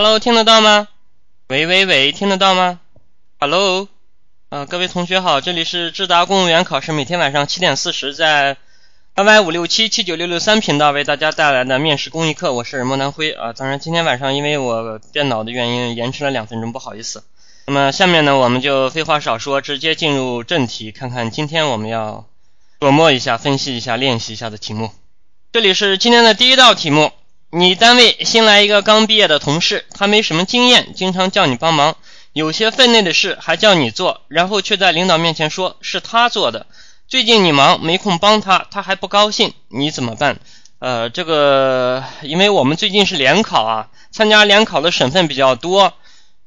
Hello，听得到吗？喂喂喂，听得到吗？Hello，啊，各位同学好，这里是智达公务员考试，每天晚上七点四十在八八五六七七九六六三频道为大家带来的面试公益课，我是莫南辉啊。当然，今天晚上因为我电脑的原因延迟了两分钟，不好意思。那么下面呢，我们就废话少说，直接进入正题，看看今天我们要琢磨一下、分析一下、练习一下的题目。这里是今天的第一道题目。你单位新来一个刚毕业的同事，他没什么经验，经常叫你帮忙，有些分内的事还叫你做，然后却在领导面前说是他做的。最近你忙没空帮他，他还不高兴，你怎么办？呃，这个因为我们最近是联考啊，参加联考的省份比较多，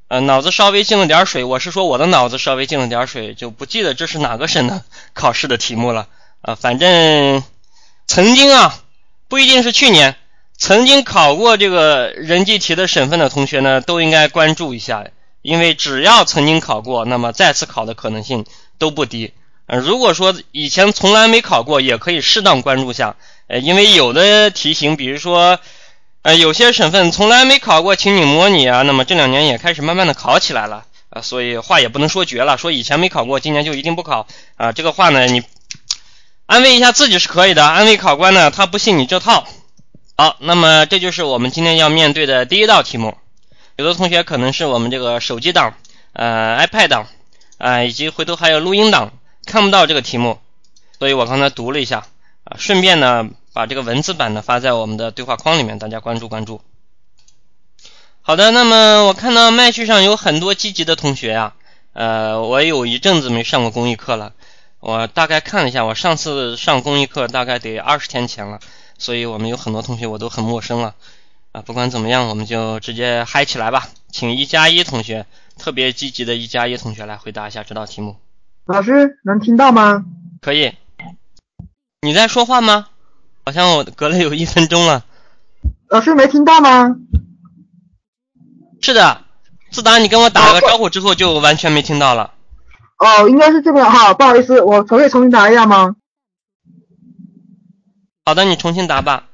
呃，脑子稍微进了点水。我是说我的脑子稍微进了点水，就不记得这是哪个省的 考试的题目了啊。反正曾经啊，不一定是去年。曾经考过这个人际题的省份的同学呢，都应该关注一下，因为只要曾经考过，那么再次考的可能性都不低。呃，如果说以前从来没考过，也可以适当关注下，呃，因为有的题型，比如说，呃，有些省份从来没考过情景模拟啊，那么这两年也开始慢慢的考起来了啊，所以话也不能说绝了，说以前没考过，今年就一定不考啊，这个话呢，你安慰一下自己是可以的，安慰考官呢，他不信你这套。好，那么这就是我们今天要面对的第一道题目。有的同学可能是我们这个手机党、呃 iPad 档啊，以及回头还有录音档看不到这个题目，所以我刚才读了一下啊，顺便呢把这个文字版呢发在我们的对话框里面，大家关注关注。好的，那么我看到麦序上有很多积极的同学呀，呃，我有一阵子没上过公益课了，我大概看了一下，我上次上公益课大概得二十天前了。所以我们有很多同学我都很陌生了啊！不管怎么样，我们就直接嗨起来吧。请一加一同学，特别积极的一加一同学来回答一下这道题目。老师能听到吗？可以。你在说话吗？好像我隔了有一分钟了。老师没听到吗？是的，自打你跟我打了个招呼之后，就完全没听到了。哦，应该是这边哈，不好意思，我可以重新打一下吗？好的，你重新答吧。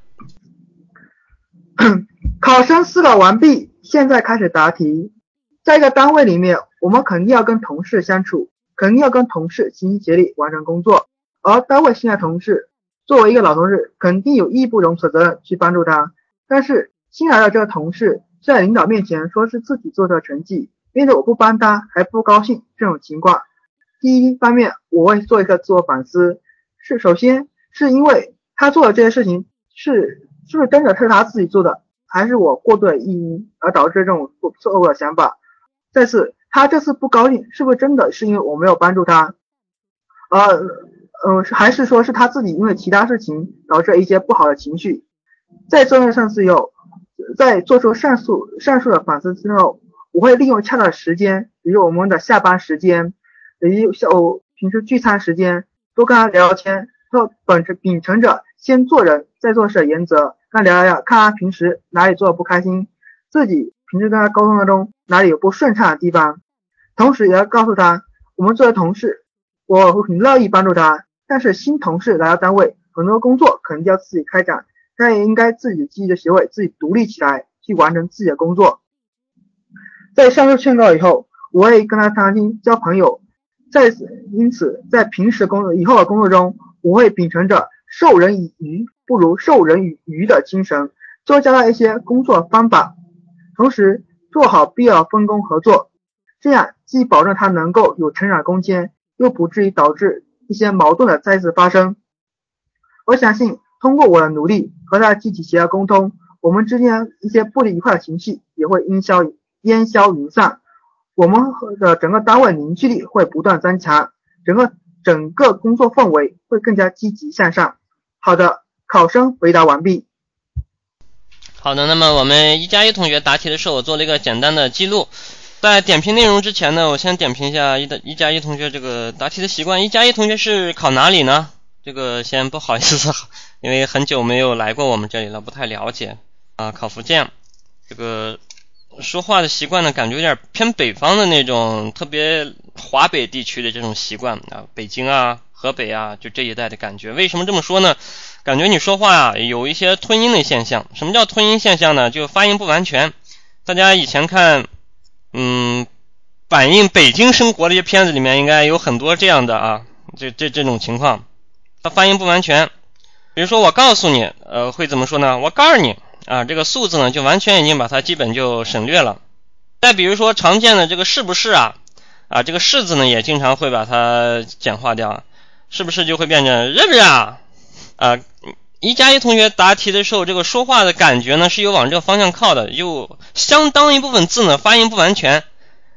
考生思考完毕，现在开始答题。在一个单位里面，我们肯定要跟同事相处，肯定要跟同事齐心协力完成工作。而单位新来同事，作为一个老同事，肯定有义不容辞的责任去帮助他。但是新来的这个同事在领导面前说是自己做的成绩，面对我不帮他还不高兴，这种情况，第一方面我会做一个自我反思，是首先是因为。他做的这些事情是是不是真的是他自己做的，还是我过度的意淫而导致这种错误的想法？再次，他这次不高兴，是不是真的是因为我没有帮助他？呃呃，还是说是他自己因为其他事情导致一些不好的情绪？在做完上次以后，在做出上述上述的反思之后，我会利用恰当的时间，比如我们的下班时间，以及下午平时聚餐时间，多跟他聊聊天，他本着秉承着。先做人再做事的原则，跟他聊聊，看他平时哪里做的不开心，自己平时跟他沟通当中哪里有不顺畅的地方，同时也要告诉他，我们作为同事，我会很乐意帮助他，但是新同事来到单位，很多工作可能就要自己开展，他也应该自己积极的学会自己独立起来，去完成自己的工作。在上述劝告以后，我也跟他谈心交朋友，在此因此在平时工作以后的工作中，我会秉承着。授人以鱼不如授人以渔的精神，多教他一些工作方法，同时做好必要分工合作，这样既保证他能够有成长空间，又不至于导致一些矛盾的再次发生。我相信通过我的努力和他积极协调沟通，我们之间一些不愉快的情绪也会烟消烟消云散，我们的整个单位凝聚力会不断增强，整个。整个工作氛围会更加积极向上。好的，考生回答完毕。好的，那么我们一加一同学答题的时候，我做了一个简单的记录。在点评内容之前呢，我先点评一下一的一加一同学这个答题的习惯。一加一同学是考哪里呢？这个先不好意思，因为很久没有来过我们这里了，不太了解啊。考福建，这个。说话的习惯呢，感觉有点偏北方的那种，特别华北地区的这种习惯啊，北京啊、河北啊，就这一带的感觉。为什么这么说呢？感觉你说话啊，有一些吞音的现象。什么叫吞音现象呢？就发音不完全。大家以前看，嗯，反映北京生活的一些片子里面，应该有很多这样的啊，这这这种情况，它发音不完全。比如说，我告诉你，呃，会怎么说呢？我告诉你啊，这个“素”字呢，就完全已经把它基本就省略了。再比如说，常见的这个“是不是”啊，啊，这个“式子呢，也经常会把它简化掉，是不是就会变成“是不是啊”？啊，一加一同学答题的时候，这个说话的感觉呢，是有往这个方向靠的，有相当一部分字呢发音不完全。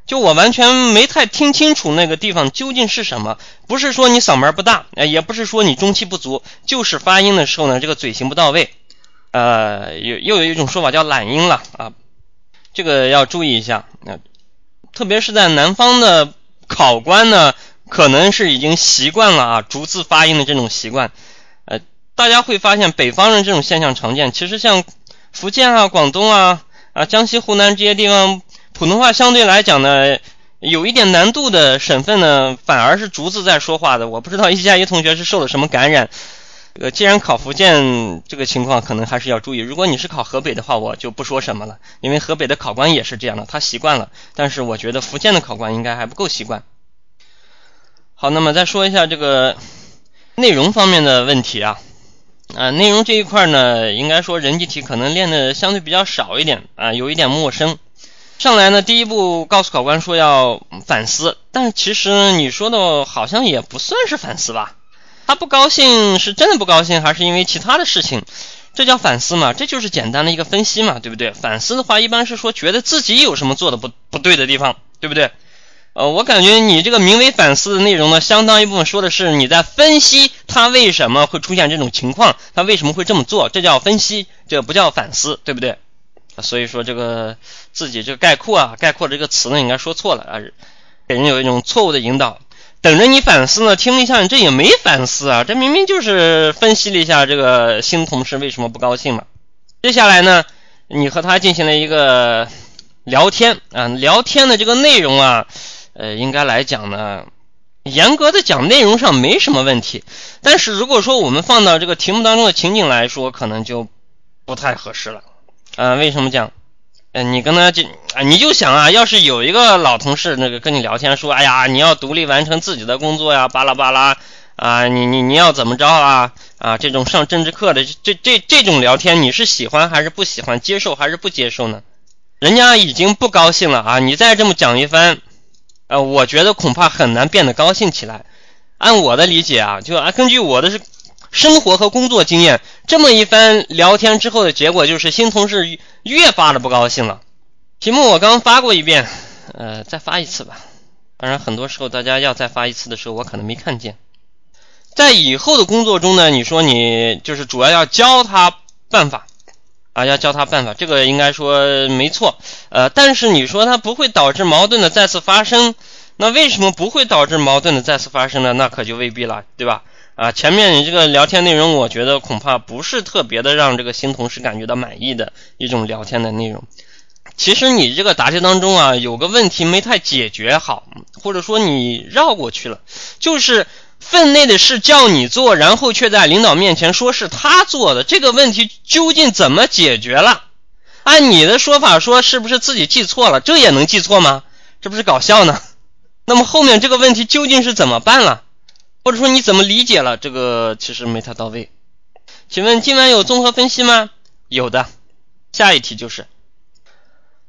就我完全没太听清楚那个地方究竟是什么，不是说你嗓门不大，也不是说你中气不足，就是发音的时候呢，这个嘴型不到位。呃，又又有一种说法叫懒音了啊，这个要注意一下。那特别是在南方的考官呢，可能是已经习惯了啊逐字发音的这种习惯。呃，大家会发现北方人这种现象常见，其实像福建啊、广东啊、啊江西、湖南这些地方。普通话相对来讲呢，有一点难度的省份呢，反而是逐字在说话的。我不知道一加一同学是受了什么感染。呃，既然考福建这个情况，可能还是要注意。如果你是考河北的话，我就不说什么了，因为河北的考官也是这样的，他习惯了。但是我觉得福建的考官应该还不够习惯。好，那么再说一下这个内容方面的问题啊。啊，内容这一块呢，应该说人机题可能练的相对比较少一点啊，有一点陌生。上来呢，第一步告诉考官说要反思，但其实你说的好像也不算是反思吧？他不高兴是真的不高兴，还是因为其他的事情？这叫反思嘛？这就是简单的一个分析嘛，对不对？反思的话，一般是说觉得自己有什么做的不不对的地方，对不对？呃，我感觉你这个名为反思的内容呢，相当一部分说的是你在分析他为什么会出现这种情况，他为什么会这么做，这叫分析，这不叫反思，对不对？所以说这个自己这个概括啊，概括这个词呢，应该说错了啊，给人有一种错误的引导。等着你反思呢，听了一下，你这也没反思啊，这明明就是分析了一下这个新同事为什么不高兴嘛。接下来呢，你和他进行了一个聊天啊，聊天的这个内容啊，呃，应该来讲呢，严格的讲内容上没什么问题，但是如果说我们放到这个题目当中的情景来说，可能就不太合适了。啊，为什么讲？嗯，你跟他就啊，你就想啊，要是有一个老同事那个跟你聊天说，哎呀，你要独立完成自己的工作呀，巴拉巴拉啊，你你你要怎么着啊？啊，这种上政治课的这这这种聊天，你是喜欢还是不喜欢？接受还是不接受呢？人家已经不高兴了啊，你再这么讲一番，呃，我觉得恐怕很难变得高兴起来。按我的理解啊，就啊，根据我的是。生活和工作经验，这么一番聊天之后的结果就是新同事越发的不高兴了。题目我刚发过一遍，呃，再发一次吧。当然，很多时候大家要再发一次的时候，我可能没看见。在以后的工作中呢，你说你就是主要要教他办法啊，要教他办法，这个应该说没错。呃，但是你说他不会导致矛盾的再次发生，那为什么不会导致矛盾的再次发生呢？那可就未必了，对吧？啊，前面你这个聊天内容，我觉得恐怕不是特别的让这个新同事感觉到满意的一种聊天的内容。其实你这个答题当中啊，有个问题没太解决好，或者说你绕过去了，就是分内的事叫你做，然后却在领导面前说是他做的，这个问题究竟怎么解决了？按你的说法说，是不是自己记错了？这也能记错吗？这不是搞笑呢？那么后面这个问题究竟是怎么办了？或者说你怎么理解了这个？其实没太到位。请问今晚有综合分析吗？有的。下一题就是。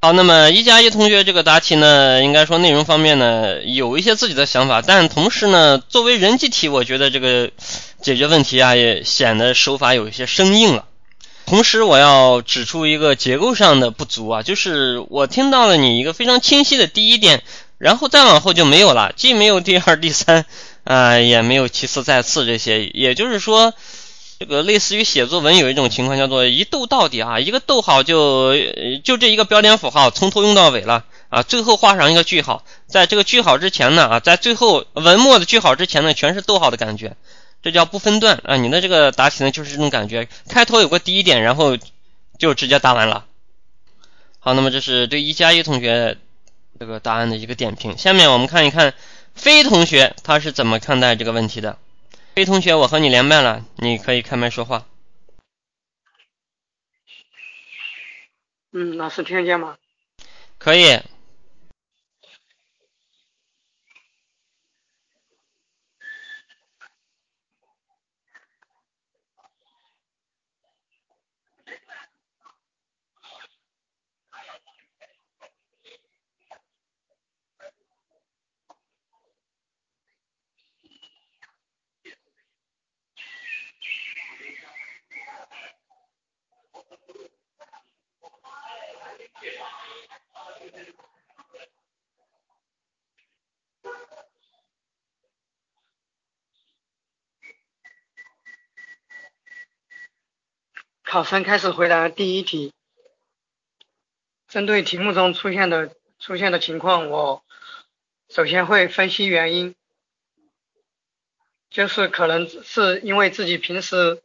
好，那么一加一同学这个答题呢，应该说内容方面呢有一些自己的想法，但同时呢，作为人机题，我觉得这个解决问题啊也显得手法有一些生硬了。同时，我要指出一个结构上的不足啊，就是我听到了你一个非常清晰的第一点，然后再往后就没有了，既没有第二、第三。啊，也没有其次再次这些，也就是说，这个类似于写作文有一种情况叫做一逗到底啊，一个逗号就就这一个标点符号从头用到尾了啊，最后画上一个句号，在这个句号之前呢啊，在最后文末的句号之前呢全是逗号的感觉，这叫不分段啊。你的这个答题呢就是这种感觉，开头有个第一点，然后就直接答完了。好，那么这是对一加一同学这个答案的一个点评。下面我们看一看。飞同学他是怎么看待这个问题的？飞同学，我和你连麦了，你可以开麦说话。嗯，老师听得见吗？可以。考生开始回答第一题。针对题目中出现的出现的情况，我首先会分析原因，就是可能是因为自己平时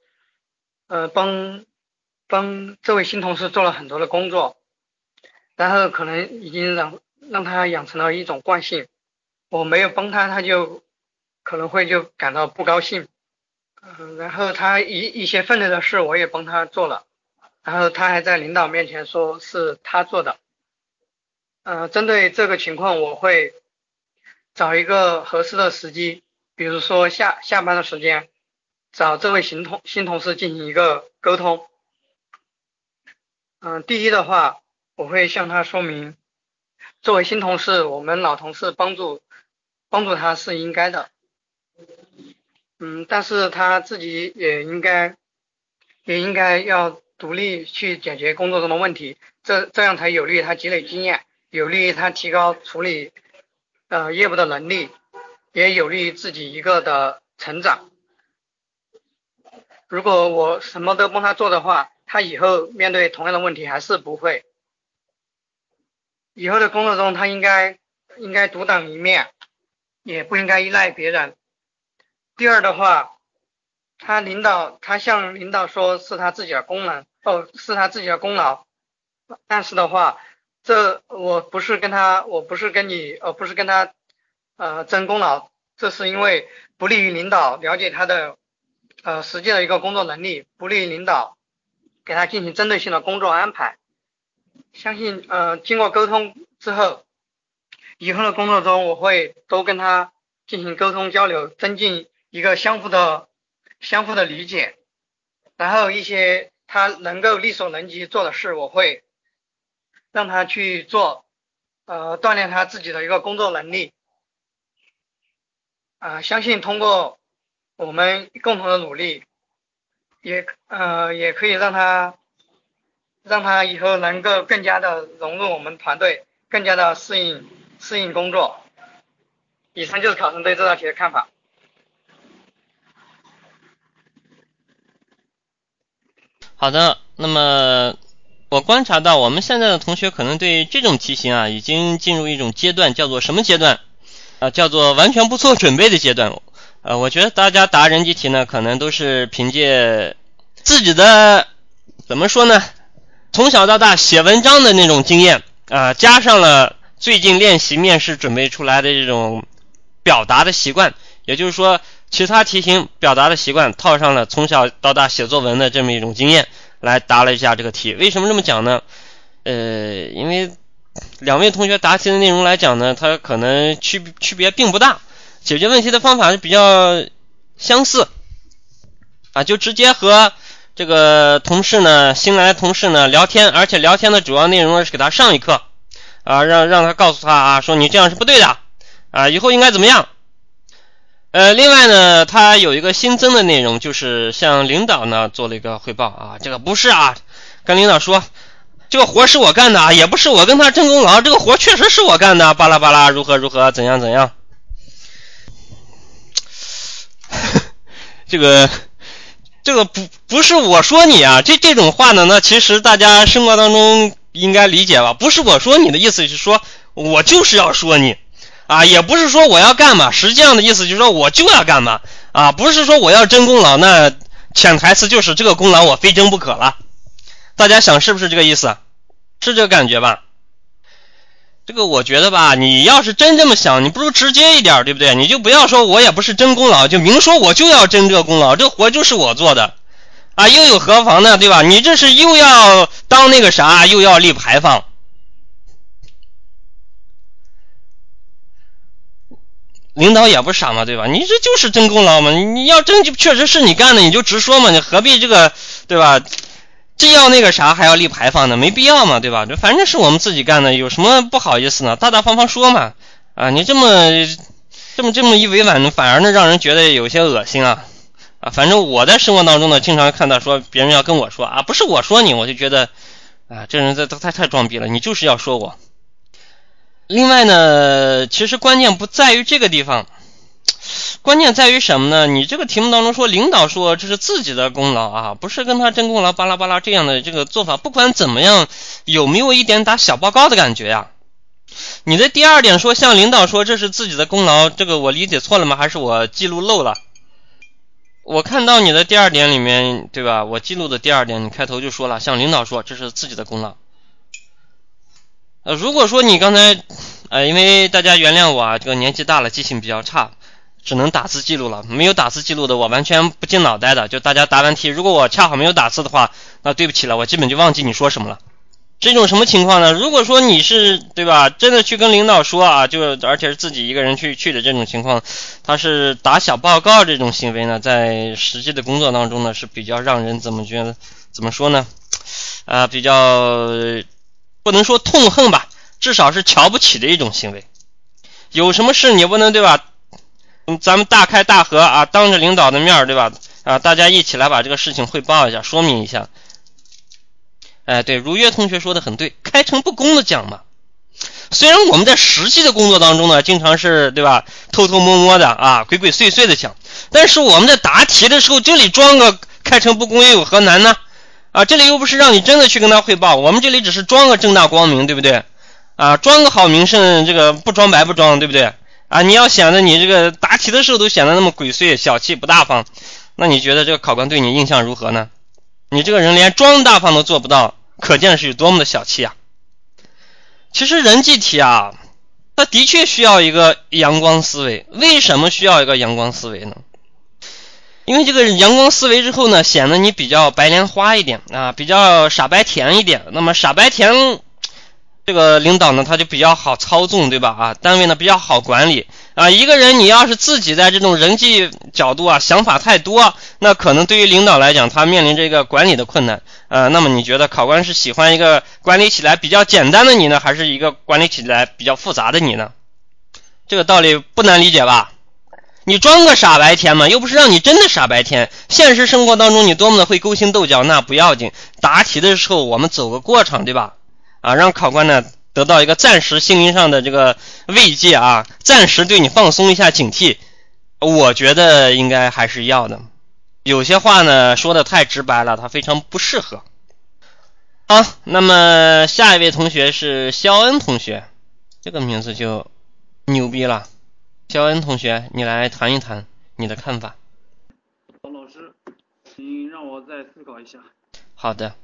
呃帮帮这位新同事做了很多的工作，然后可能已经让让他养成了一种惯性，我没有帮他，他就可能会就感到不高兴。嗯，然后他一一些分内的事我也帮他做了，然后他还在领导面前说是他做的。嗯，针对这个情况，我会找一个合适的时机，比如说下下班的时间，找这位新同新同事进行一个沟通。嗯，第一的话，我会向他说明，作为新同事，我们老同事帮助帮助他是应该的。嗯，但是他自己也应该，也应该要独立去解决工作中的问题，这这样才有利于他积累经验，有利于他提高处理呃业务的能力，也有利于自己一个的成长。如果我什么都帮他做的话，他以后面对同样的问题还是不会。以后的工作中，他应该应该独当一面，也不应该依赖别人。第二的话，他领导他向领导说是他自己的功能哦，是他自己的功劳，但是的话，这我不是跟他，我不是跟你，呃，不是跟他，呃，争功劳，这是因为不利于领导了解他的，呃，实际的一个工作能力，不利于领导给他进行针对性的工作安排。相信，呃，经过沟通之后，以后的工作中我会多跟他进行沟通交流，增进。一个相互的、相互的理解，然后一些他能够力所能及做的事，我会让他去做，呃，锻炼他自己的一个工作能力，啊，相信通过我们共同的努力，也呃也可以让他，让他以后能够更加的融入我们团队，更加的适应适应工作。以上就是考生对这道题的看法。好的，那么我观察到我们现在的同学可能对这种题型啊，已经进入一种阶段，叫做什么阶段？啊，叫做完全不做准备的阶段。呃，我觉得大家答人机题呢，可能都是凭借自己的怎么说呢，从小到大写文章的那种经验啊，加上了最近练习面试准备出来的这种表达的习惯，也就是说。其他题型表达的习惯套上了从小到大写作文的这么一种经验来答了一下这个题。为什么这么讲呢？呃，因为两位同学答题的内容来讲呢，它可能区区别并不大，解决问题的方法是比较相似啊，就直接和这个同事呢新来同事呢聊天，而且聊天的主要内容是给他上一课啊，让让他告诉他啊，说你这样是不对的啊，以后应该怎么样。呃，另外呢，他有一个新增的内容，就是向领导呢做了一个汇报啊。这个不是啊，跟领导说，这个活是我干的啊，也不是我跟他争功劳，这个活确实是我干的，巴拉巴拉，如何如何，怎样怎样。这个这个不不是我说你啊，这这种话呢，那其实大家生活当中应该理解吧？不是我说你的意思是说我就是要说你。啊，也不是说我要干嘛，实际上的意思就是说我就要干嘛啊，不是说我要争功劳，那潜台词就是这个功劳我非争不可了。大家想是不是这个意思？是这个感觉吧？这个我觉得吧，你要是真这么想，你不如直接一点，对不对？你就不要说我也不是争功劳，就明说我就要争这个功劳，这活就是我做的啊，又有何妨呢？对吧？你这是又要当那个啥，又要立牌坊。领导也不傻嘛，对吧？你这就是真功劳嘛，你要真就确实是你干的，你就直说嘛，你何必这个，对吧？这要那个啥还要立牌坊呢？没必要嘛，对吧？这反正是我们自己干的，有什么不好意思呢？大大方方说嘛。啊，你这么这么这么一委婉，反而呢让人觉得有些恶心啊啊！反正我在生活当中呢，经常看到说别人要跟我说啊，不是我说你，我就觉得啊，这人这太太装逼了，你就是要说我。另外呢，其实关键不在于这个地方，关键在于什么呢？你这个题目当中说领导说这是自己的功劳啊，不是跟他争功劳，巴拉巴拉这样的这个做法，不管怎么样，有没有一点打小报告的感觉呀？你的第二点说向领导说这是自己的功劳，这个我理解错了吗？还是我记录漏了？我看到你的第二点里面，对吧？我记录的第二点，你开头就说了向领导说这是自己的功劳。呃，如果说你刚才，呃，因为大家原谅我啊，这个年纪大了，记性比较差，只能打字记录了。没有打字记录的，我完全不进脑袋的。就大家答完题，如果我恰好没有打字的话，那对不起了，我基本就忘记你说什么了。这种什么情况呢？如果说你是对吧，真的去跟领导说啊，就而且是自己一个人去去的这种情况，他是打小报告这种行为呢，在实际的工作当中呢是比较让人怎么觉得怎么说呢？啊，比较不能说痛恨吧，至少是瞧不起的一种行为。有什么事你不能对吧？咱们大开大合啊，当着领导的面对吧？啊，大家一起来把这个事情汇报一下，说明一下。哎，对，如约同学说的很对，开诚布公的讲嘛。虽然我们在实际的工作当中呢，经常是对吧，偷偷摸摸的啊，鬼鬼祟祟的讲，但是我们在答题的时候，这里装个开诚布公又有何难呢？啊，这里又不是让你真的去跟他汇报，我们这里只是装个正大光明，对不对？啊，装个好名声，这个不装白不装，对不对？啊，你要显得你这个答题的时候都显得那么鬼祟、小气、不大方，那你觉得这个考官对你印象如何呢？你这个人连装大方都做不到，可见是有多么的小气啊！其实人际题啊，它的确需要一个阳光思维。为什么需要一个阳光思维呢？因为这个阳光思维之后呢，显得你比较白莲花一点啊，比较傻白甜一点。那么傻白甜。这个领导呢，他就比较好操纵，对吧？啊，单位呢比较好管理啊。一个人你要是自己在这种人际角度啊，想法太多，那可能对于领导来讲，他面临这个管理的困难。呃，那么你觉得考官是喜欢一个管理起来比较简单的你呢，还是一个管理起来比较复杂的你呢？这个道理不难理解吧？你装个傻白甜嘛，又不是让你真的傻白甜。现实生活当中你多么的会勾心斗角，那不要紧。答题的时候我们走个过场，对吧？啊，让考官呢得到一个暂时心灵上的这个慰藉啊，暂时对你放松一下警惕，我觉得应该还是要的。有些话呢说的太直白了，它非常不适合。好，那么下一位同学是肖恩同学，这个名字就牛逼了。肖恩同学，你来谈一谈你的看法。王老师，请让我再思考一下。好的。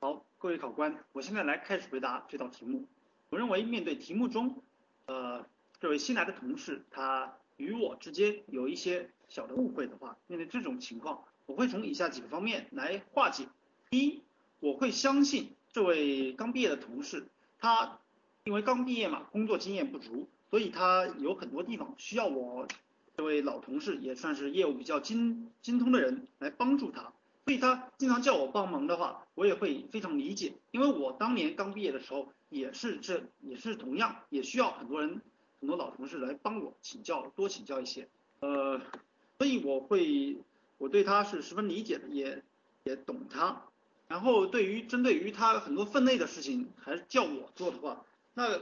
好各位考官，我现在来开始回答这道题目。我认为面对题目中，呃，这位新来的同事他与我之间有一些小的误会的话，面对这种情况，我会从以下几个方面来化解。第一，我会相信这位刚毕业的同事，他因为刚毕业嘛，工作经验不足，所以他有很多地方需要我这位老同事，也算是业务比较精精通的人来帮助他。所以他经常叫我帮忙的话，我也会非常理解，因为我当年刚毕业的时候也是这也是同样也需要很多人很多老同事来帮我请教多请教一些，呃，所以我会我对他是十分理解的，也也懂他。然后对于针对于他很多分内的事情还是叫我做的话，那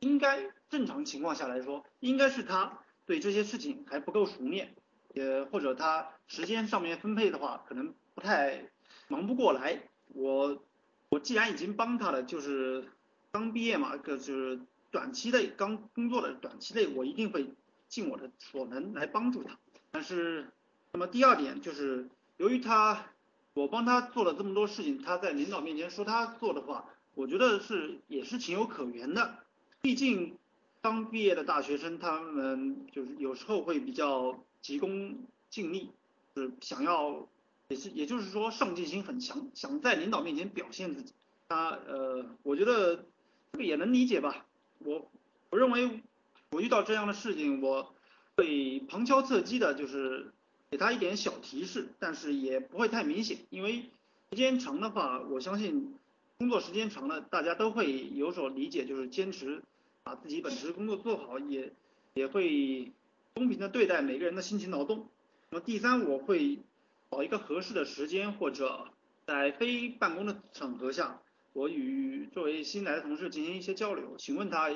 应该正常情况下来说，应该是他对这些事情还不够熟练，也或者他时间上面分配的话可能。不太忙不过来，我我既然已经帮他了，就是刚毕业嘛，就是短期内刚工作的短期内，我一定会尽我的所能来帮助他。但是，那么第二点就是，由于他我帮他做了这么多事情，他在领导面前说他做的话，我觉得是也是情有可原的。毕竟刚毕业的大学生，他们就是有时候会比较急功近利，就是想要。也是，也就是说，上进心很强，想在领导面前表现自己。他呃，我觉得这个也能理解吧。我我认为我遇到这样的事情，我会旁敲侧击的，就是给他一点小提示，但是也不会太明显，因为时间长的话，我相信工作时间长了，大家都会有所理解，就是坚持把自己本职工作做好，也也会公平的对待每个人的辛勤劳动。那么第三，我会找一个合适的时间，或者在非办公的场合下，我与作为新来的同事进行一些交流，请问他。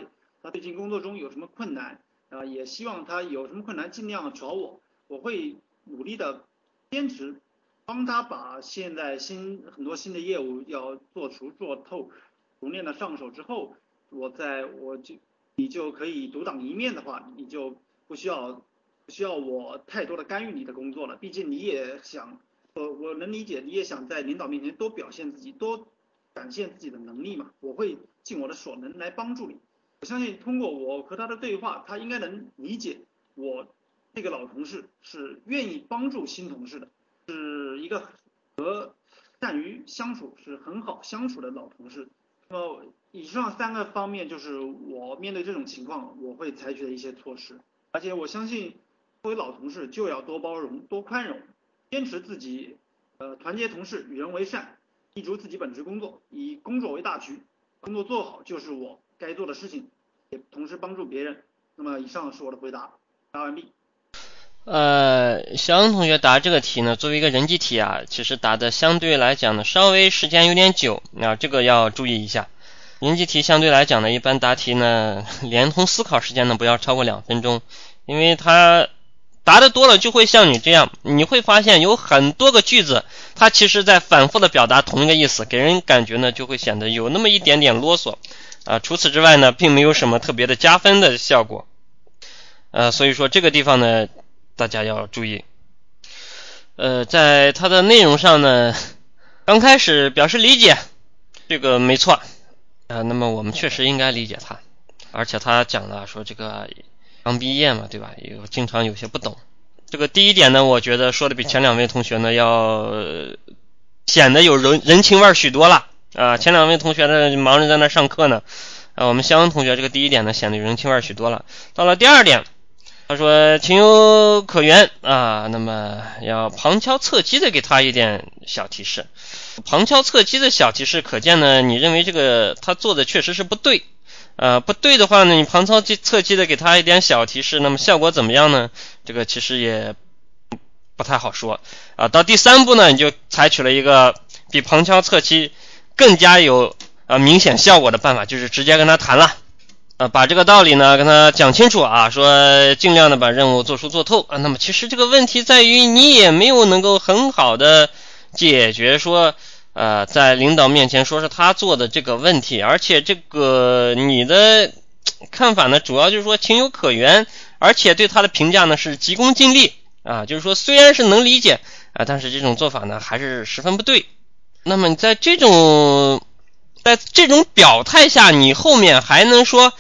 他最近工作中有什么困难啊？也希望他有什么困难尽量找我，我会努力的坚持帮他把现在新很多新的业务要做熟做透，熟练的上手之后，我在我就你就可以独当一面的话，你就不需要不需要我太多的干预你的工作了。毕竟你也想，呃，我能理解你也想在领导面前多表现自己，多展现自己的能力嘛。我会尽我的所能来帮助你。我相信通过我和他的对话，他应该能理解我这个老同事是愿意帮助新同事的，一个和善于相处、是很好相处的老同事。那么以上三个方面就是我面对这种情况我会采取的一些措施。而且我相信作为老同事就要多包容、多宽容，坚持自己，呃，团结同事、与人为善，立足自己本职工作，以工作为大局，工作做好就是我。该做的事情，也同时帮助别人。那么以上是我的回答，答完毕。呃，小恩同学答这个题呢，作为一个人机题啊，其实答的相对来讲呢，稍微时间有点久，那这个要注意一下。人机题相对来讲呢，一般答题呢，连同思考时间呢，不要超过两分钟，因为它答的多了，就会像你这样，你会发现有很多个句子，它其实在反复的表达同一个意思，给人感觉呢，就会显得有那么一点点啰嗦。啊，除此之外呢，并没有什么特别的加分的效果，呃，所以说这个地方呢，大家要注意。呃，在它的内容上呢，刚开始表示理解，这个没错，啊，那么我们确实应该理解他，而且他讲了说这个刚毕业嘛，对吧？有经常有些不懂。这个第一点呢，我觉得说的比前两位同学呢要显得有人人情味儿许多了。啊，前两位同学呢忙着在那上课呢，啊，我们肖恩同学这个第一点呢显得人情味儿许多了。到了第二点，他说情有可原啊，那么要旁敲侧击的给他一点小提示。旁敲侧击的小提示，可见呢你认为这个他做的确实是不对，呃，不对的话呢，你旁敲侧击的给他一点小提示，那么效果怎么样呢？这个其实也不太好说啊。到第三步呢，你就采取了一个比旁敲侧击。更加有啊明显效果的办法就是直接跟他谈了，啊把这个道理呢跟他讲清楚啊，说尽量的把任务做出做透啊。那么其实这个问题在于你也没有能够很好的解决说呃在领导面前说是他做的这个问题，而且这个你的看法呢主要就是说情有可原，而且对他的评价呢是急功近利啊，就是说虽然是能理解啊，但是这种做法呢还是十分不对。那么在这种，在这种表态下，你后面还能说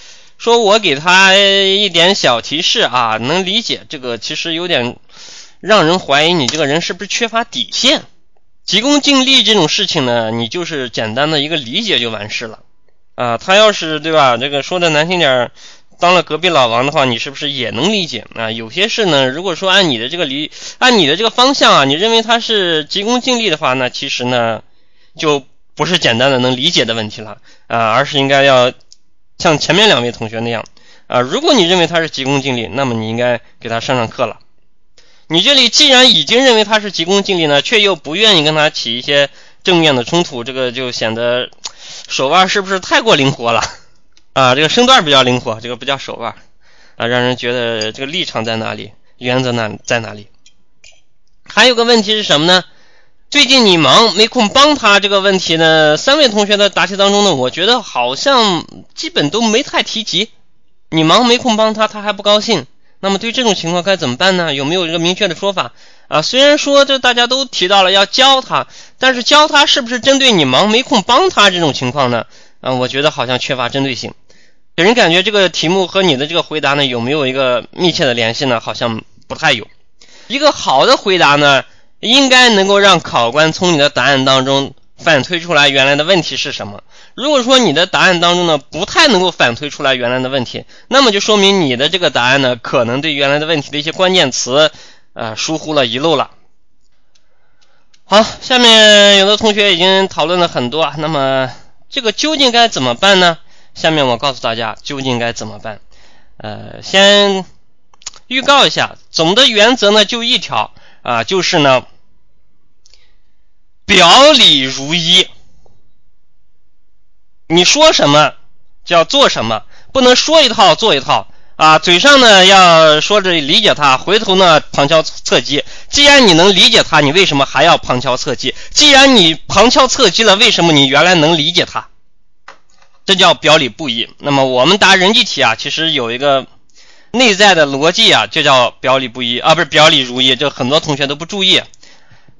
说我给他一点小提示啊？能理解这个，其实有点让人怀疑你这个人是不是缺乏底线。急功近利这种事情呢，你就是简单的一个理解就完事了啊。他要是对吧，这个说的难听点儿，当了隔壁老王的话，你是不是也能理解啊？有些事呢，如果说按你的这个理，按你的这个方向啊，你认为他是急功近利的话，那其实呢？就不是简单的能理解的问题了啊，而是应该要像前面两位同学那样啊。如果你认为他是急功近利，那么你应该给他上上课了。你这里既然已经认为他是急功近利呢，却又不愿意跟他起一些正面的冲突，这个就显得手腕是不是太过灵活了啊？这个身段比较灵活，这个不叫手腕啊，让人觉得这个立场在哪里，原则哪在哪里？还有个问题是什么呢？最近你忙没空帮他这个问题呢？三位同学的答题当中呢，我觉得好像基本都没太提及。你忙没空帮他，他还不高兴。那么对这种情况该怎么办呢？有没有一个明确的说法啊？虽然说这大家都提到了要教他，但是教他是不是针对你忙没空帮他这种情况呢？啊，我觉得好像缺乏针对性，给人感觉这个题目和你的这个回答呢有没有一个密切的联系呢？好像不太有。一个好的回答呢？应该能够让考官从你的答案当中反推出来原来的问题是什么。如果说你的答案当中呢不太能够反推出来原来的问题，那么就说明你的这个答案呢可能对原来的问题的一些关键词呃疏忽了遗漏了。好，下面有的同学已经讨论了很多啊，那么这个究竟该怎么办呢？下面我告诉大家究竟该怎么办。呃，先预告一下，总的原则呢就一条啊，就是呢表里如一。你说什么就要做什么，不能说一套做一套。啊，嘴上呢要说着理解他，回头呢旁敲侧击。既然你能理解他，你为什么还要旁敲侧击？既然你旁敲侧击了，为什么你原来能理解他？这叫表里不一。那么我们答人际题啊，其实有一个内在的逻辑啊，就叫表里不一啊，不是表里如一。这很多同学都不注意，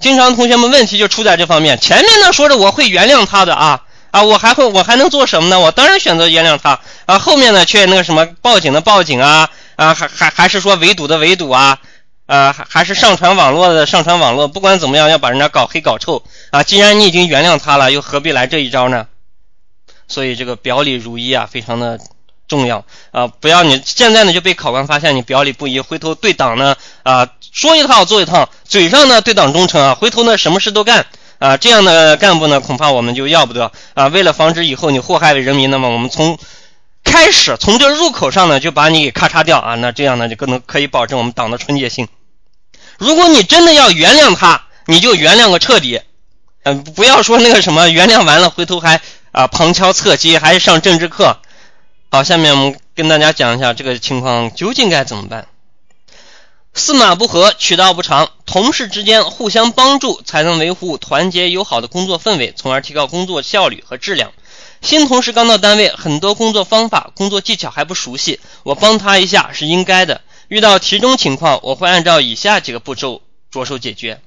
经常同学们问题就出在这方面。前面呢说着我会原谅他的啊。啊，我还会，我还能做什么呢？我当然选择原谅他啊。后面呢，却那个什么报警的报警啊，啊，还还还是说围堵的围堵啊，啊，还还是上传网络的上传网络。不管怎么样，要把人家搞黑搞臭啊。既然你已经原谅他了，又何必来这一招呢？所以这个表里如一啊，非常的重要啊。不要你现在呢就被考官发现你表里不一，回头对党呢啊说一套做一套，嘴上呢对党忠诚啊，回头呢什么事都干。啊，这样的干部呢，恐怕我们就要不得啊！为了防止以后你祸害人民，那么我们从开始从这入口上呢，就把你给咔嚓掉啊！那这样呢，就更能可以保证我们党的纯洁性。如果你真的要原谅他，你就原谅个彻底，嗯，不要说那个什么原谅完了，回头还啊旁敲侧击，还是上政治课。好，下面我们跟大家讲一下这个情况究竟该怎么办。四马不和，渠道不长，同事之间互相帮助，才能维护团结友好的工作氛围，从而提高工作效率和质量。新同事刚到单位，很多工作方法、工作技巧还不熟悉，我帮他一下是应该的。遇到其中情况，我会按照以下几个步骤着手解决。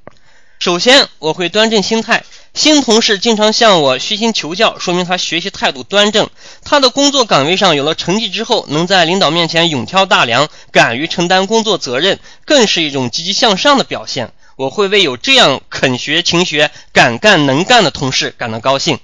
首先，我会端正心态。新同事经常向我虚心求教，说明他学习态度端正。他的工作岗位上有了成绩之后，能在领导面前勇挑大梁，敢于承担工作责任，更是一种积极向上的表现。我会为有这样肯学、勤学、敢干、能干的同事感到高兴。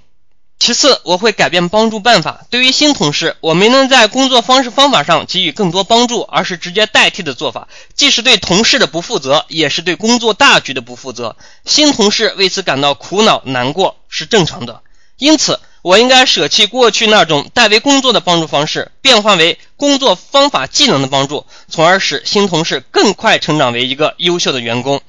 其次，我会改变帮助办法。对于新同事，我没能在工作方式方法上给予更多帮助，而是直接代替的做法，既是对同事的不负责，也是对工作大局的不负责。新同事为此感到苦恼难过是正常的。因此，我应该舍弃过去那种代为工作的帮助方式，变换为工作方法技能的帮助，从而使新同事更快成长为一个优秀的员工。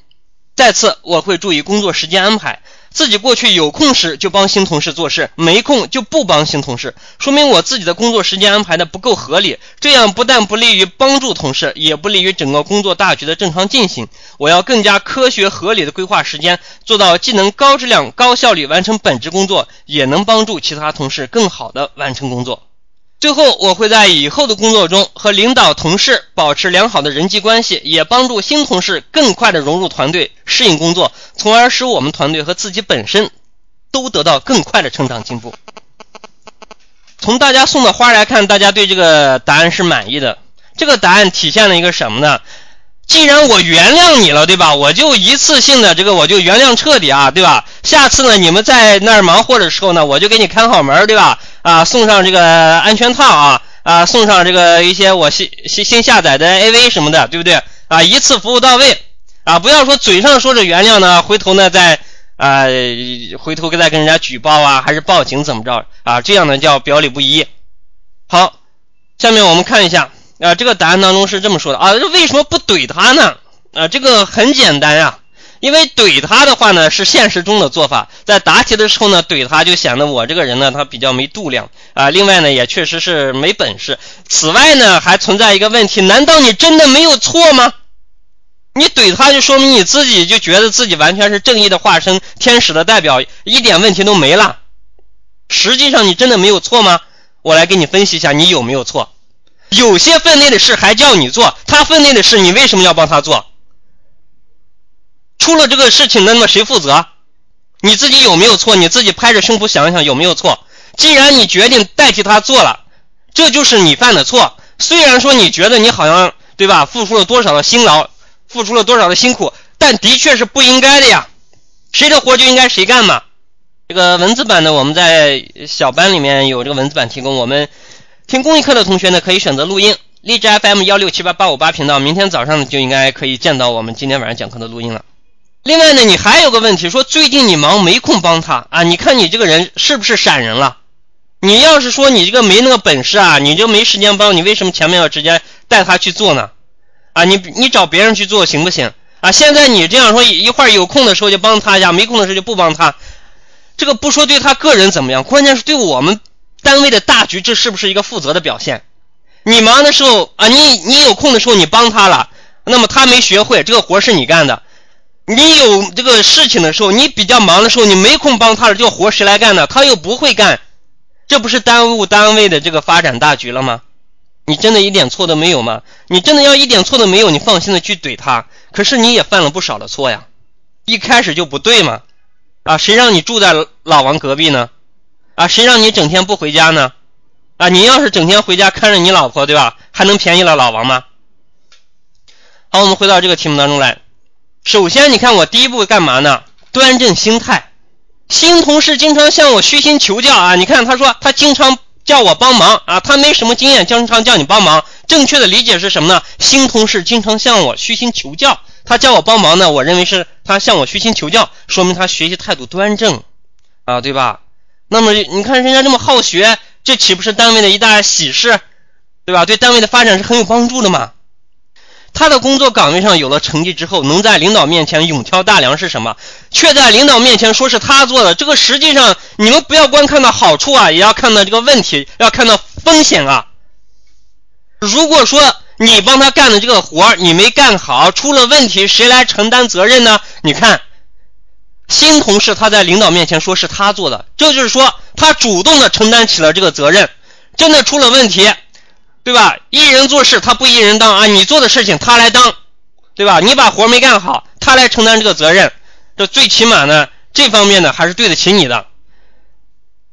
再次，我会注意工作时间安排。自己过去有空时就帮新同事做事，没空就不帮新同事，说明我自己的工作时间安排的不够合理。这样不但不利于帮助同事，也不利于整个工作大局的正常进行。我要更加科学合理的规划时间，做到既能高质量、高效率完成本职工作，也能帮助其他同事更好的完成工作。最后，我会在以后的工作中和领导、同事保持良好的人际关系，也帮助新同事更快的融入团队、适应工作，从而使我们团队和自己本身都得到更快的成长进步。从大家送的花来看，大家对这个答案是满意的。这个答案体现了一个什么呢？既然我原谅你了，对吧？我就一次性的这个我就原谅彻底啊，对吧？下次呢，你们在那儿忙活的时候呢，我就给你看好门，对吧？啊，送上这个安全套啊，啊，送上这个一些我新新新下载的 AV 什么的，对不对？啊，一次服务到位啊，不要说嘴上说着原谅呢，回头呢再啊，回头再跟人家举报啊，还是报警怎么着啊？这样呢叫表里不一。好，下面我们看一下啊，这个答案当中是这么说的啊，这为什么不怼他呢？啊，这个很简单呀。因为怼他的话呢，是现实中的做法，在答题的时候呢，怼他就显得我这个人呢，他比较没度量啊。另外呢，也确实是没本事。此外呢，还存在一个问题：难道你真的没有错吗？你怼他就说明你自己就觉得自己完全是正义的化身，天使的代表，一点问题都没了。实际上你真的没有错吗？我来给你分析一下，你有没有错？有些分内的事还叫你做，他分内的事你为什么要帮他做？出了这个事情，那么谁负责？你自己有没有错？你自己拍着胸脯想一想有没有错？既然你决定代替他做了，这就是你犯的错。虽然说你觉得你好像对吧，付出了多少的辛劳，付出了多少的辛苦，但的确是不应该的呀。谁的活就应该谁干嘛，这个文字版呢，我们在小班里面有这个文字版提供。我们听公益课的同学呢，可以选择录音，荔枝 FM 幺六七八八五八频道，明天早上就应该可以见到我们今天晚上讲课的录音了。另外呢，你还有个问题，说最近你忙没空帮他啊？你看你这个人是不是闪人了？你要是说你这个没那个本事啊，你就没时间帮，你为什么前面要直接带他去做呢？啊，你你找别人去做行不行？啊，现在你这样说，一会儿有空的时候就帮他一下，没空的时候就不帮他。这个不说对他个人怎么样，关键是对我们单位的大局，这是不是一个负责的表现？你忙的时候啊，你你有空的时候你帮他了，那么他没学会，这个活是你干的。你有这个事情的时候，你比较忙的时候，你没空帮他了，这个活谁来干呢？他又不会干，这不是耽误单位的这个发展大局了吗？你真的一点错都没有吗？你真的要一点错都没有，你放心的去怼他。可是你也犯了不少的错呀，一开始就不对嘛。啊，谁让你住在老王隔壁呢？啊，谁让你整天不回家呢？啊，你要是整天回家看着你老婆，对吧？还能便宜了老王吗？好，我们回到这个题目当中来。首先，你看我第一步干嘛呢？端正心态。新同事经常向我虚心求教啊，你看他说他经常叫我帮忙啊，他没什么经验，经常叫你帮忙。正确的理解是什么呢？新同事经常向我虚心求教。他叫我帮忙呢，我认为是他向我虚心求教，说明他学习态度端正，啊，对吧？那么你看人家这么好学，这岂不是单位的一大喜事，对吧？对单位的发展是很有帮助的嘛。他的工作岗位上有了成绩之后，能在领导面前勇挑大梁是什么？却在领导面前说是他做的，这个实际上你们不要光看到好处啊，也要看到这个问题，要看到风险啊。如果说，你帮他干的这个活你没干好，出了问题，谁来承担责任呢？你看，新同事他在领导面前说是他做的，这就是说他主动的承担起了这个责任。真的出了问题，对吧？一人做事他不一人当啊，你做的事情他来当，对吧？你把活没干好，他来承担这个责任，这最起码呢，这方面呢还是对得起你的。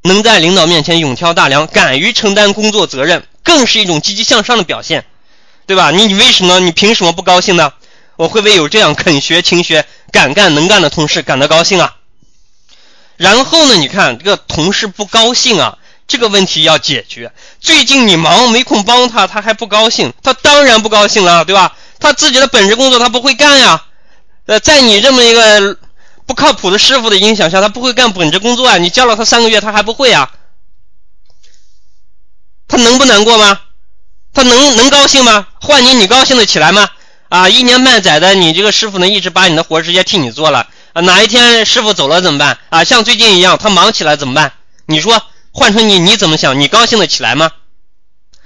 能在领导面前勇挑大梁，敢于承担工作责任，更是一种积极向上的表现。对吧？你你为什么你凭什么不高兴呢？我会为有这样肯学、勤学、敢干、能干的同事感到高兴啊。然后呢，你看这个同事不高兴啊，这个问题要解决。最近你忙没空帮他，他还不高兴，他当然不高兴了，对吧？他自己的本职工作他不会干呀。呃，在你这么一个不靠谱的师傅的影响下，他不会干本职工作啊。你教了他三个月，他还不会啊。他能不难过吗？他能能高兴吗？换你，你高兴得起来吗？啊，一年半载的，你这个师傅呢，一直把你的活直接替你做了啊。哪一天师傅走了怎么办？啊，像最近一样，他忙起来怎么办？你说换成你，你怎么想？你高兴得起来吗？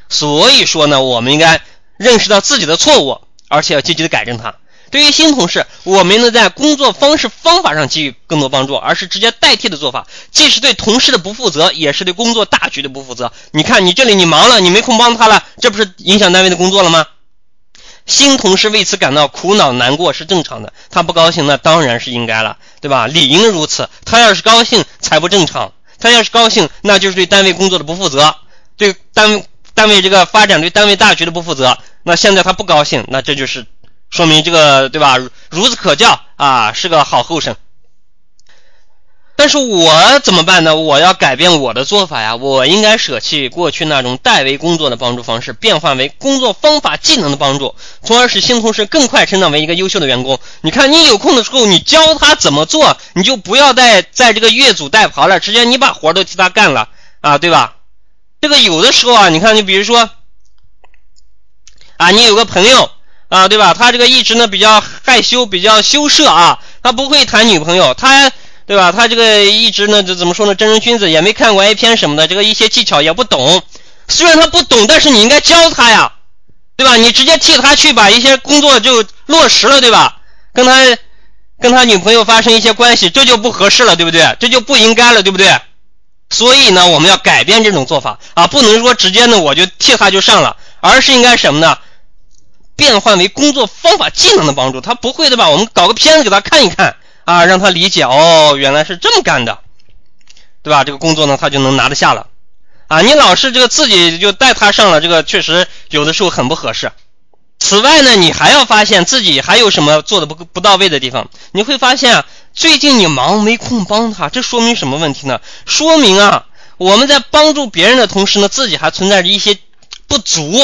所以说呢，我们应该认识到自己的错误，而且要积极的改正它。对于新同事，我们呢在工作方式方法上给予更多帮助，而是直接代替的做法，既是对同事的不负责，也是对工作大局的不负责。你看，你这里你忙了，你没空帮他了，这不是影响单位的工作了吗？新同事为此感到苦恼难过是正常的，他不高兴那当然是应该了，对吧？理应如此。他要是高兴才不正常，他要是高兴，那就是对单位工作的不负责，对单单位这个发展对单位大局的不负责。那现在他不高兴，那这就是。说明这个对吧？孺子可教啊，是个好后生。但是我怎么办呢？我要改变我的做法呀！我应该舍弃过去那种代为工作的帮助方式，变换为工作方法、技能的帮助，从而使新同事更快成长为一个优秀的员工。你看，你有空的时候，你教他怎么做，你就不要再在这个越俎代庖了，直接你把活都替他干了啊，对吧？这个有的时候啊，你看，你比如说啊，你有个朋友。啊，对吧？他这个一直呢比较害羞，比较羞涩啊，他不会谈女朋友，他对吧？他这个一直呢，就怎么说呢？正人君子也没看过 A 片什么的，这个一些技巧也不懂。虽然他不懂，但是你应该教他呀，对吧？你直接替他去把一些工作就落实了，对吧？跟他跟他女朋友发生一些关系，这就不合适了，对不对？这就不应该了，对不对？所以呢，我们要改变这种做法啊，不能说直接呢我就替他就上了，而是应该什么呢？变换为工作方法、技能的帮助，他不会对吧？我们搞个片子给他看一看啊，让他理解哦，原来是这么干的，对吧？这个工作呢，他就能拿得下了啊。你老是这个自己就带他上了，这个确实有的时候很不合适。此外呢，你还要发现自己还有什么做的不不到位的地方。你会发现啊，最近你忙没空帮他，这说明什么问题呢？说明啊，我们在帮助别人的同时呢，自己还存在着一些不足。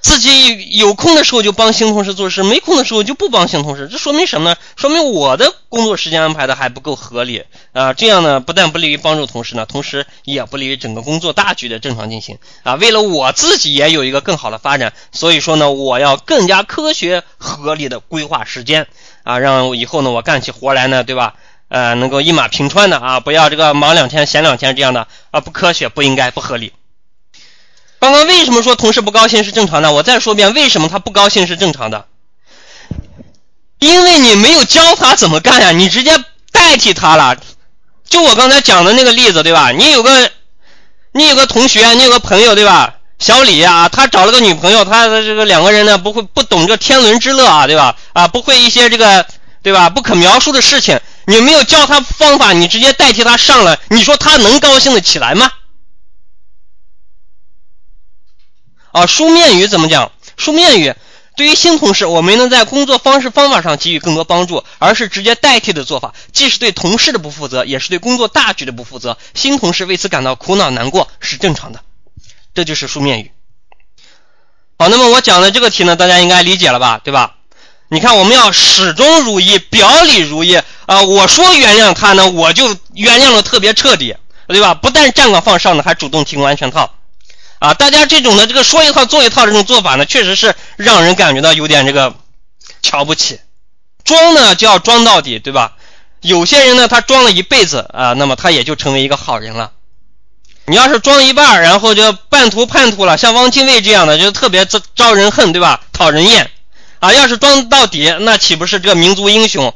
自己有空的时候就帮新同事做事，没空的时候就不帮新同事，这说明什么呢？说明我的工作时间安排的还不够合理啊！这样呢，不但不利于帮助同事呢，同时也不利于整个工作大局的正常进行啊！为了我自己也有一个更好的发展，所以说呢，我要更加科学合理的规划时间啊，让以后呢我干起活来呢，对吧？呃，能够一马平川的啊，不要这个忙两天闲两天这样的啊，不科学、不应该、不合理。刚刚为什么说同事不高兴是正常的？我再说一遍，为什么他不高兴是正常的？因为你没有教他怎么干呀，你直接代替他了。就我刚才讲的那个例子，对吧？你有个，你有个同学，你有个朋友，对吧？小李啊，他找了个女朋友，他这个两个人呢，不会不懂这天伦之乐啊，对吧？啊，不会一些这个，对吧？不可描述的事情，你没有教他方法，你直接代替他上了，你说他能高兴的起来吗？啊，书面语怎么讲？书面语对于新同事，我没能在工作方式方法上给予更多帮助，而是直接代替的做法，既是对同事的不负责，也是对工作大局的不负责。新同事为此感到苦恼难过是正常的，这就是书面语。好，那么我讲的这个题呢，大家应该理解了吧？对吧？你看，我们要始终如一，表里如一啊！我说原谅他呢，我就原谅的特别彻底，对吧？不但站岗放哨呢，还主动提供安全套。啊，大家这种的这个说一套做一套这种做法呢，确实是让人感觉到有点这个瞧不起。装呢就要装到底，对吧？有些人呢他装了一辈子啊，那么他也就成为一个好人了。你要是装一半，然后就半途叛徒了，像汪精卫这样的就特别招招人恨，对吧？讨人厌啊。要是装到底，那岂不是这个民族英雄？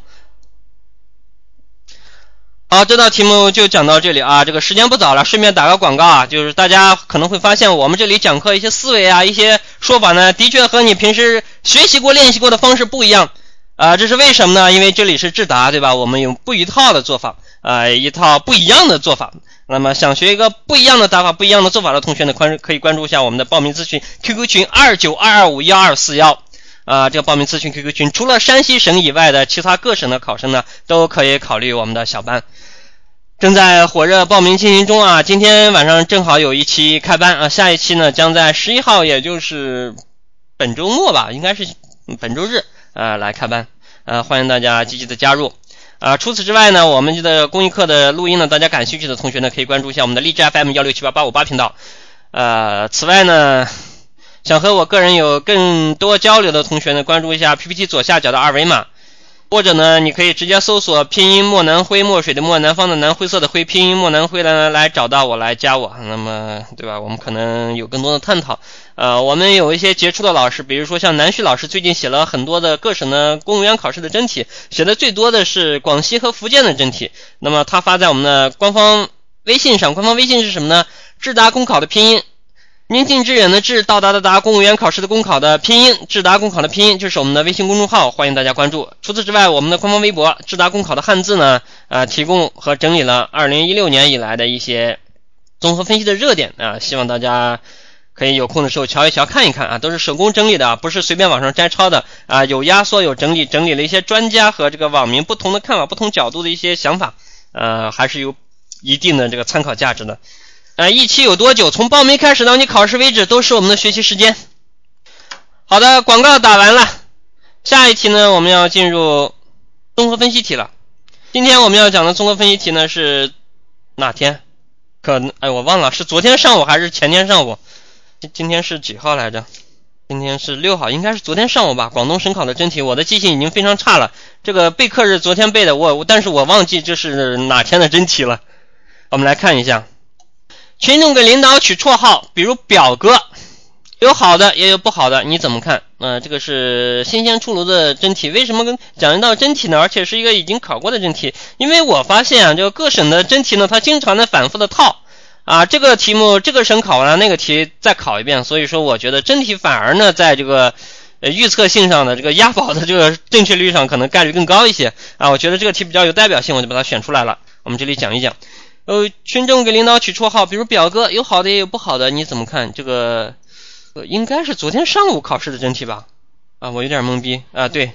好，这道题目就讲到这里啊。这个时间不早了，顺便打个广告啊，就是大家可能会发现我们这里讲课一些思维啊，一些说法呢，的确和你平时学习过、练习过的方式不一样啊。这是为什么呢？因为这里是智达，对吧？我们用不一套的做法啊，一套不一样的做法。那么想学一个不一样的打法、不一样的做法的同学呢，关可以关注一下我们的报名咨询 QQ 群二九二二五幺二四幺啊。这个报名咨询 QQ 群，除了山西省以外的其他各省的考生呢，都可以考虑我们的小班。正在火热报名进行中啊！今天晚上正好有一期开班啊，下一期呢将在十一号，也就是本周末吧，应该是本周日啊来开班啊，欢迎大家积极的加入啊！除此之外呢，我们的公益课的录音呢，大家感兴趣的同学呢，可以关注一下我们的励志 FM 幺六七八八五八频道。呃，此外呢，想和我个人有更多交流的同学呢，关注一下 PPT 左下角的二维码。或者呢，你可以直接搜索拼音墨南灰，墨水的墨，南方的南，灰色的灰，拼音墨南灰来来找到我来加我。那么，对吧？我们可能有更多的探讨。呃，我们有一些杰出的老师，比如说像南旭老师，最近写了很多的各省的公务员考试的真题，写的最多的是广西和福建的真题。那么他发在我们的官方微信上，官方微信是什么呢？智达公考的拼音。宁静致远的致，到达的达，公务员考试的公考的拼音，智达公考的拼音，就是我们的微信公众号，欢迎大家关注。除此之外，我们的官方微博智达公考的汉字呢，啊，提供和整理了二零一六年以来的一些综合分析的热点啊，希望大家可以有空的时候瞧一瞧，看一看啊，都是手工整理的，不是随便网上摘抄的啊，有压缩，有整理，整理了一些专家和这个网民不同的看法、不同角度的一些想法，呃，还是有一定的这个参考价值的。呃，一期有多久？从报名开始到你考试为止，都是我们的学习时间。好的，广告打完了，下一题呢，我们要进入综合分析题了。今天我们要讲的综合分析题呢是哪天？可哎，我忘了，是昨天上午还是前天上午？今今天是几号来着？今天是六号，应该是昨天上午吧。广东省考的真题，我的记性已经非常差了。这个备课是昨天备的，我但是我忘记这是哪天的真题了。我们来看一下。群众给领导取绰号，比如表哥，有好的也有不好的，你怎么看？呃，这个是新鲜出炉的真题。为什么跟讲一道真题呢？而且是一个已经考过的真题。因为我发现啊，这个各省的真题呢，它经常的反复的套啊，这个题目这个省考完了，那个题再考一遍。所以说，我觉得真题反而呢，在这个呃预测性上的这个押宝的这个正确率上，可能概率更高一些啊。我觉得这个题比较有代表性，我就把它选出来了。我们这里讲一讲。呃，群众给领导取绰号，比如表哥，有好的也有不好的，你怎么看？这个呃，应该是昨天上午考试的真题吧？啊，我有点懵逼啊。对，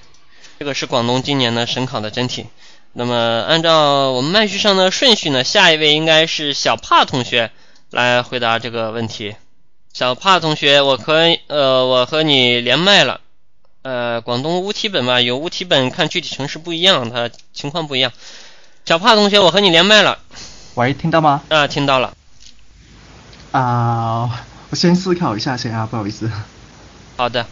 这个是广东今年的省考的真题那么按照我们麦序上的顺序呢，下一位应该是小帕同学来回答这个问题。小帕同学，我和呃我和你连麦了。呃，广东乌体本吧，有乌体本，看具体城市不一样，它情况不一样。小帕同学，我和你连麦了。喂，听到吗？啊，听到了。啊，我先思考一下先啊，不好意思。好的。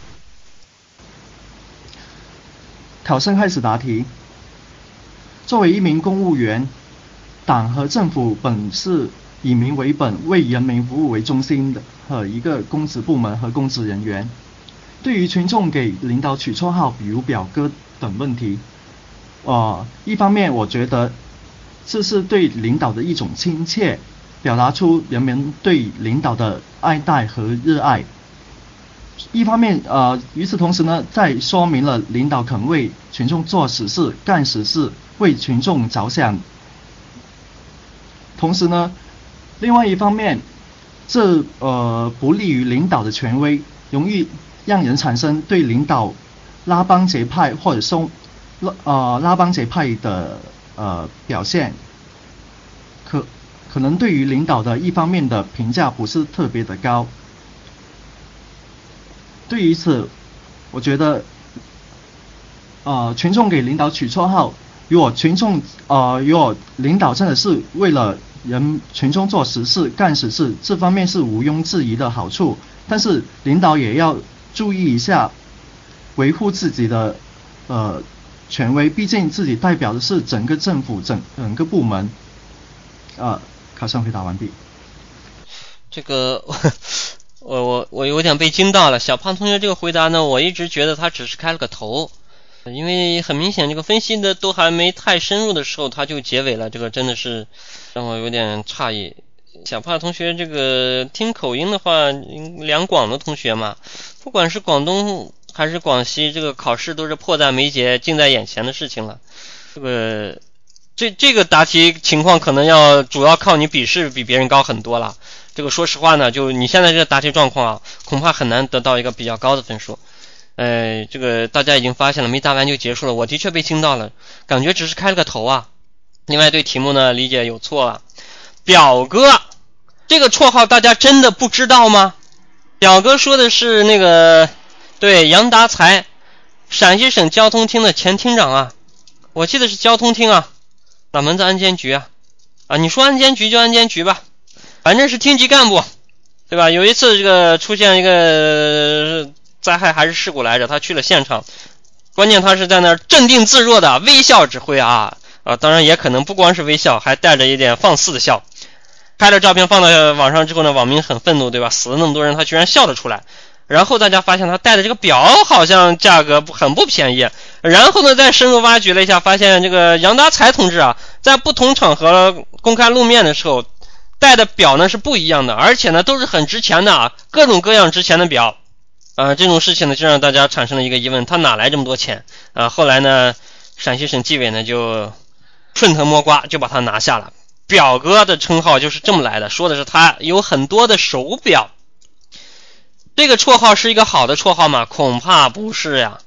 考生开始答题。作为一名公务员，党和政府本是以民为本、为人民服务为中心的和一个公职部门和公职人员。对于群众给领导取绰号，比如表哥等问题，呃，一方面我觉得这是对领导的一种亲切，表达出人们对领导的爱戴和热爱。一方面，呃，与此同时呢，在说明了领导肯为群众做实事、干实事，为群众着想。同时呢，另外一方面，这呃不利于领导的权威，容易让人产生对领导拉帮结派或者松拉呃拉帮结派的呃表现，可可能对于领导的一方面的评价不是特别的高。对于此，我觉得，呃，群众给领导取绰号，如果群众呃如果领导真的是为了人群众做实事、干实事，这方面是毋庸置疑的好处。但是领导也要注意一下，维护自己的呃权威，毕竟自己代表的是整个政府、整整个部门。呃，考生回答完毕。这个。我我我有点被惊到了，小胖同学这个回答呢，我一直觉得他只是开了个头，因为很明显这个分析的都还没太深入的时候他就结尾了，这个真的是让我有点诧异。小胖同学这个听口音的话，两广的同学嘛，不管是广东还是广西，这个考试都是迫在眉睫、近在眼前的事情了。这个这这个答题情况可能要主要靠你笔试比别人高很多了。这个说实话呢，就你现在这个答题状况啊，恐怕很难得到一个比较高的分数。呃，这个大家已经发现了，没答完就结束了。我的确被惊到了，感觉只是开了个头啊。另外对题目呢理解有错了。表哥这个绰号大家真的不知道吗？表哥说的是那个对杨达才，陕西省交通厅的前厅长啊，我记得是交通厅啊，哪门子安监局啊？啊，你说安监局就安监局吧。反正是厅级干部，对吧？有一次这个出现一个灾害还是事故来着，他去了现场，关键他是在那儿镇定自若的微笑指挥啊啊！当然也可能不光是微笑，还带着一点放肆的笑。拍了照片放到网上之后呢，网民很愤怒，对吧？死了那么多人，他居然笑得出来。然后大家发现他戴的这个表好像价格不很不便宜。然后呢，再深入挖掘了一下，发现这个杨达才同志啊，在不同场合公开露面的时候。戴的表呢是不一样的，而且呢都是很值钱的啊，各种各样值钱的表，啊，这种事情呢就让大家产生了一个疑问，他哪来这么多钱啊？后来呢，陕西省纪委呢就顺藤摸瓜就把他拿下了，表哥的称号就是这么来的，说的是他有很多的手表，这个绰号是一个好的绰号吗？恐怕不是呀，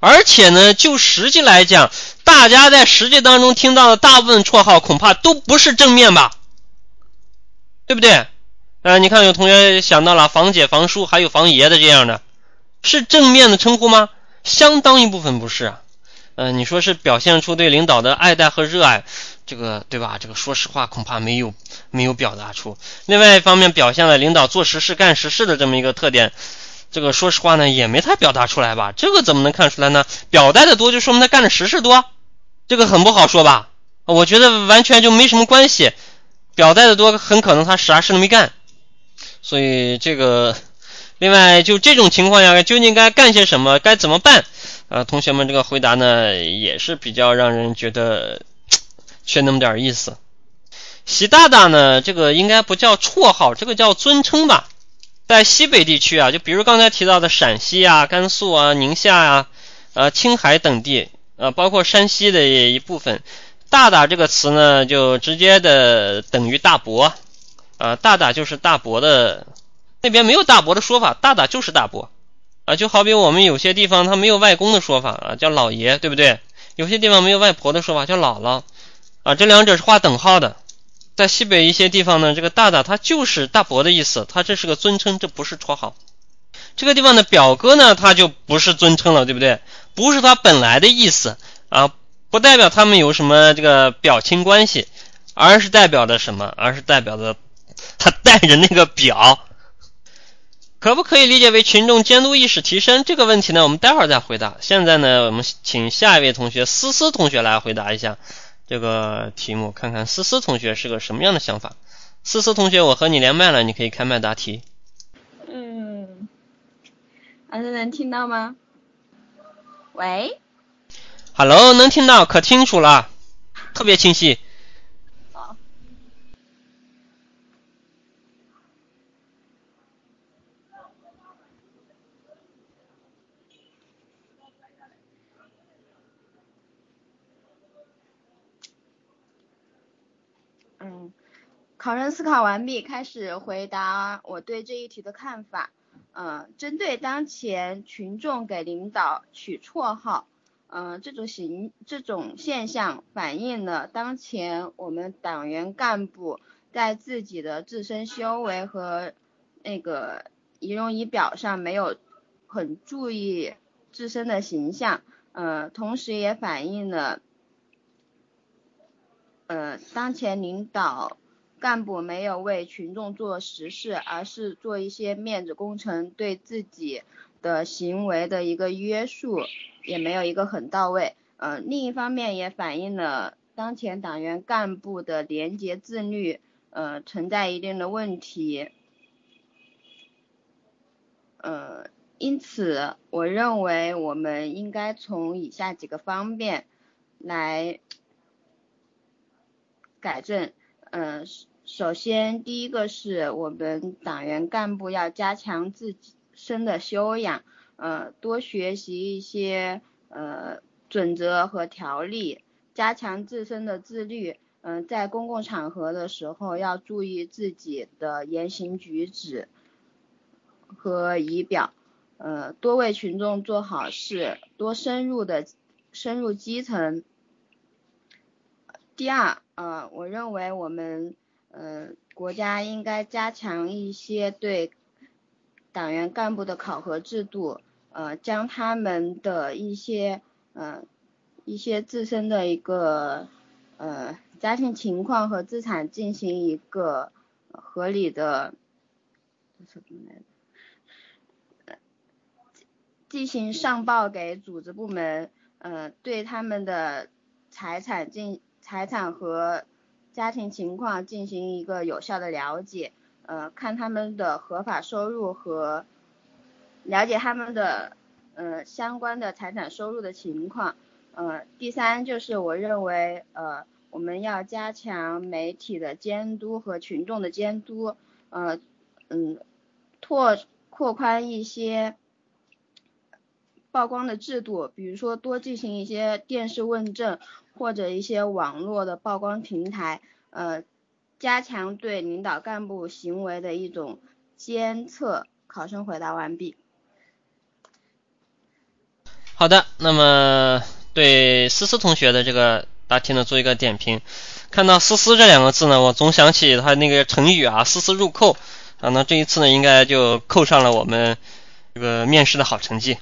而且呢，就实际来讲，大家在实际当中听到的大部分绰号恐怕都不是正面吧。对不对？呃，你看有同学想到了房姐、房叔，还有房爷的这样的，是正面的称呼吗？相当一部分不是啊。呃，你说是表现出对领导的爱戴和热爱，这个对吧？这个说实话，恐怕没有没有表达出。另外一方面，表现了领导做实事、干实事的这么一个特点，这个说实话呢，也没太表达出来吧？这个怎么能看出来呢？表带的多，就说明他干的实事多，这个很不好说吧？我觉得完全就没什么关系。表带的多，很可能他啥事都没干，所以这个，另外就这种情况下，究竟该干些什么，该怎么办？啊，同学们这个回答呢，也是比较让人觉得缺那么点意思。习大大呢，这个应该不叫绰号，这个叫尊称吧。在西北地区啊，就比如刚才提到的陕西啊、甘肃啊、宁夏啊、呃青海等地，呃包括山西的一部分。大大这个词呢，就直接的等于大伯，啊，大大就是大伯的，那边没有大伯的说法，大大就是大伯，啊，就好比我们有些地方他没有外公的说法啊，叫老爷，对不对？有些地方没有外婆的说法，叫姥姥啊，这两者是划等号的。在西北一些地方呢，这个大大它就是大伯的意思，它这是个尊称，这不是绰号。这个地方的表哥呢，他就不是尊称了，对不对？不是他本来的意思啊，不代表他们有什么这个表亲关系，而是代表着什么？而是代表着他带着那个表。可不可以理解为群众监督意识提升这个问题呢？我们待会儿再回答。现在呢，我们请下一位同学思思同学来回答一下这个题目，看看思思同学是个什么样的想法。思思同学，我和你连麦了，你可以开麦答题。嗯，老师能听到吗？喂，Hello，能听到，可清楚了，特别清晰。考生思考完毕，开始回答我对这一题的看法。嗯，针对当前群众给领导取绰号，嗯，这种形这种现象反映了当前我们党员干部在自己的自身修为和那个仪容仪表上没有很注意自身的形象，呃，同时也反映了呃当前领导。干部没有为群众做实事，而是做一些面子工程，对自己的行为的一个约束也没有一个很到位。呃，另一方面也反映了当前党员干部的廉洁自律呃存在一定的问题。呃，因此我认为我们应该从以下几个方面来改正。嗯。首先，第一个是我们党员干部要加强自身的修养，呃，多学习一些呃准则和条例，加强自身的自律。嗯，在公共场合的时候要注意自己的言行举止和仪表，呃，多为群众做好事，多深入的深入基层。第二，呃，我认为我们。呃，国家应该加强一些对党员干部的考核制度，呃，将他们的一些呃一些自身的一个呃家庭情况和资产进行一个合理的是什么来着？呃进行上报给组织部门，呃，对他们的财产进财产和。家庭情况进行一个有效的了解，呃，看他们的合法收入和了解他们的呃相关的财产收入的情况，呃，第三就是我认为呃我们要加强媒体的监督和群众的监督，呃嗯拓扩宽一些曝光的制度，比如说多进行一些电视问政。或者一些网络的曝光平台，呃，加强对领导干部行为的一种监测。考生回答完毕。好的，那么对思思同学的这个答题呢做一个点评。看到“思思”这两个字呢，我总想起他那个成语啊，“丝丝入扣”。啊，那这一次呢，应该就扣上了我们这个面试的好成绩。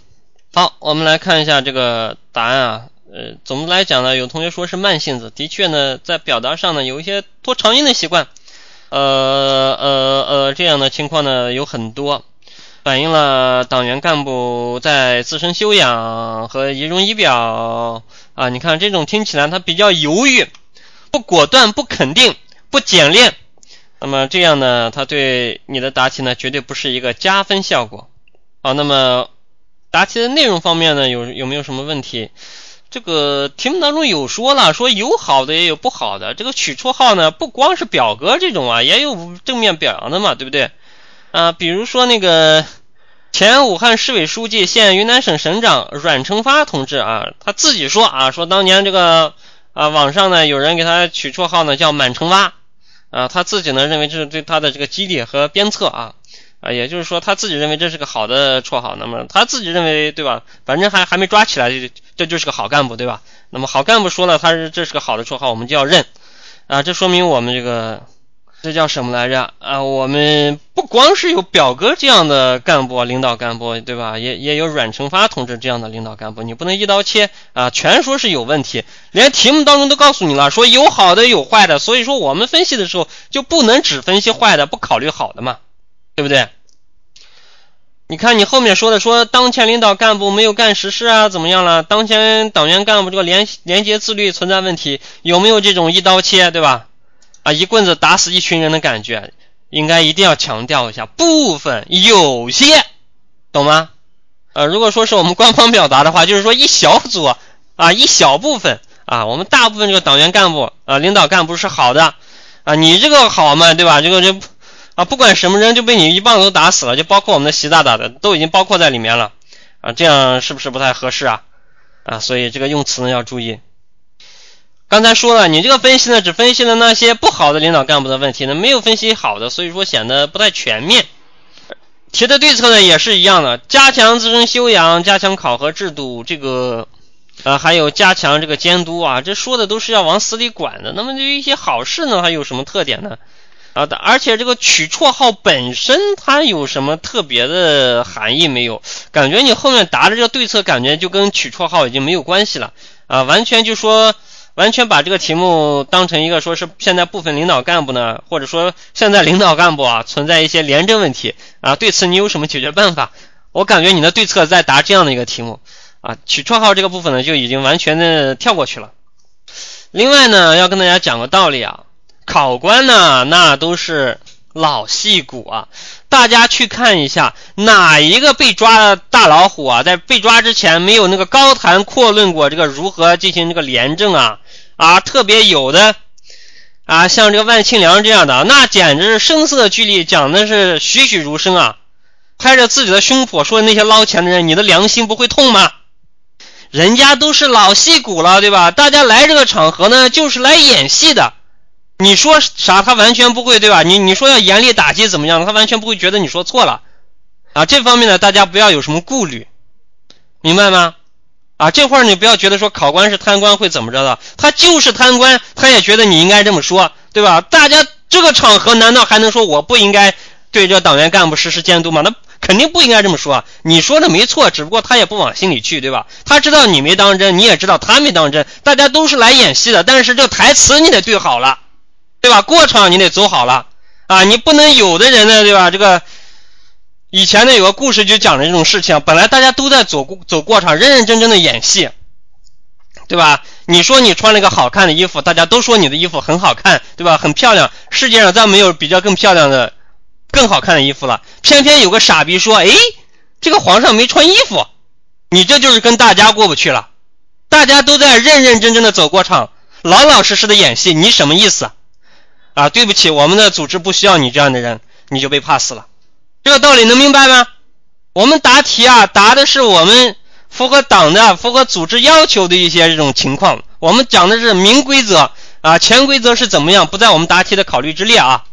好，我们来看一下这个答案啊。呃，总的来讲呢，有同学说是慢性子，的确呢，在表达上呢有一些拖长音的习惯，呃呃呃，这样的情况呢有很多，反映了党员干部在自身修养和仪容仪表啊，你看这种听起来他比较犹豫，不果断，不肯定，不简练，那么这样呢，他对你的答题呢绝对不是一个加分效果。好，那么答题的内容方面呢，有有没有什么问题？这个题目当中有说了，说有好的也有不好的。这个取绰号呢，不光是表哥这种啊，也有正面表扬的嘛，对不对？啊，比如说那个前武汉市委书记、现云南省省长阮成发同志啊，他自己说啊，说当年这个啊网上呢有人给他取绰号呢叫满城蛙啊，他自己呢认为这是对他的这个激励和鞭策啊啊，也就是说他自己认为这是个好的绰号，那么他自己认为对吧？反正还还没抓起来，这这就是个好干部对吧？那么好干部说了他是这是个好的绰号，我们就要认啊，这说明我们这个这叫什么来着啊？我们不光是有表哥这样的干部领导干部对吧？也也有阮成发同志这样的领导干部，你不能一刀切啊，全说是有问题，连题目当中都告诉你了，说有好的有坏的，所以说我们分析的时候就不能只分析坏的，不考虑好的嘛。对不对？你看你后面说的，说当前领导干部没有干实事啊，怎么样了？当前党员干部这个廉廉洁自律存在问题，有没有这种一刀切，对吧？啊，一棍子打死一群人的感觉？应该一定要强调一下，部分有些，懂吗？呃，如果说是我们官方表达的话，就是说一小组啊，一小部分啊，我们大部分这个党员干部啊，领导干部是好的啊，你这个好嘛，对吧？这个这。啊，不管什么人就被你一棒子都打死了，就包括我们的习大大的都已经包括在里面了啊，这样是不是不太合适啊？啊，所以这个用词呢要注意。刚才说了，你这个分析呢只分析了那些不好的领导干部的问题呢，没有分析好的，所以说显得不太全面。提的对策呢也是一样的，加强自身修养，加强考核制度，这个啊还有加强这个监督啊，这说的都是要往死里管的。那么对于一些好事呢，它有什么特点呢？啊，而且这个取绰号本身它有什么特别的含义没有？感觉你后面答的这个对策，感觉就跟取绰号已经没有关系了啊！完全就说，完全把这个题目当成一个说是现在部分领导干部呢，或者说现在领导干部啊存在一些廉政问题啊，对此你有什么解决办法？我感觉你的对策在答这样的一个题目啊，取绰号这个部分呢就已经完全的跳过去了。另外呢，要跟大家讲个道理啊。考官呢，那都是老戏骨啊！大家去看一下，哪一个被抓的大老虎啊，在被抓之前没有那个高谈阔论过这个如何进行这个廉政啊？啊，特别有的啊，像这个万庆良这样的，那简直是声色俱厉，讲的是栩栩如生啊！拍着自己的胸脯说那些捞钱的人，你的良心不会痛吗？人家都是老戏骨了，对吧？大家来这个场合呢，就是来演戏的。你说啥？他完全不会，对吧？你你说要严厉打击怎么样？他完全不会觉得你说错了啊！这方面呢，大家不要有什么顾虑，明白吗？啊，这会儿你不要觉得说考官是贪官会怎么着的，他就是贪官，他也觉得你应该这么说，对吧？大家这个场合难道还能说我不应该对这党员干部实施监督吗？那肯定不应该这么说。你说的没错，只不过他也不往心里去，对吧？他知道你没当真，你也知道他没当真，大家都是来演戏的，但是这台词你得对好了。对吧？过场你得走好了啊！你不能有的人呢，对吧？这个以前呢有个故事就讲的这种事情，本来大家都在走过走过场，认认真真的演戏，对吧？你说你穿了个好看的衣服，大家都说你的衣服很好看，对吧？很漂亮，世界上再没有比较更漂亮的、更好看的衣服了。偏偏有个傻逼说：“哎，这个皇上没穿衣服。”你这就是跟大家过不去了。大家都在认认真真的走过场，老老实实的演戏，你什么意思？啊，对不起，我们的组织不需要你这样的人，你就被 pass 了。这个道理能明白吗？我们答题啊，答的是我们符合党的、符合组织要求的一些这种情况。我们讲的是明规则啊，潜规则是怎么样，不在我们答题的考虑之列啊。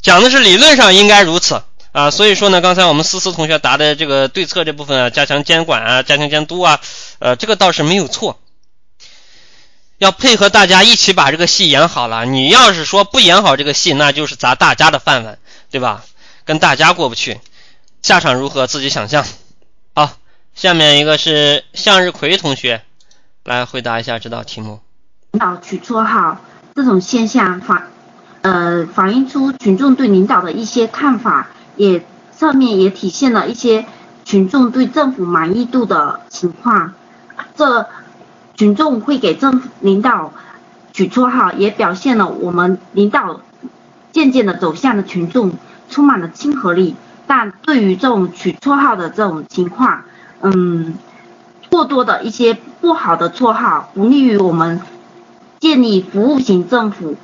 讲的是理论上应该如此啊，所以说呢，刚才我们思思同学答的这个对策这部分啊，加强监管啊，加强监督啊，呃，这个倒是没有错。要配合大家一起把这个戏演好了。你要是说不演好这个戏，那就是砸大家的饭碗，对吧？跟大家过不去，下场如何自己想象。好，下面一个是向日葵同学来回答一下这道题目。领导取绰号这种现象反呃反映出群众对领导的一些看法，也侧面也体现了一些群众对政府满意度的情况。这。群众会给政府领导取绰号，也表现了我们领导渐渐的走向了群众，充满了亲和力。但对于这种取绰号的这种情况，嗯，过多的一些不好的绰号，不利于我们建立服务型政府。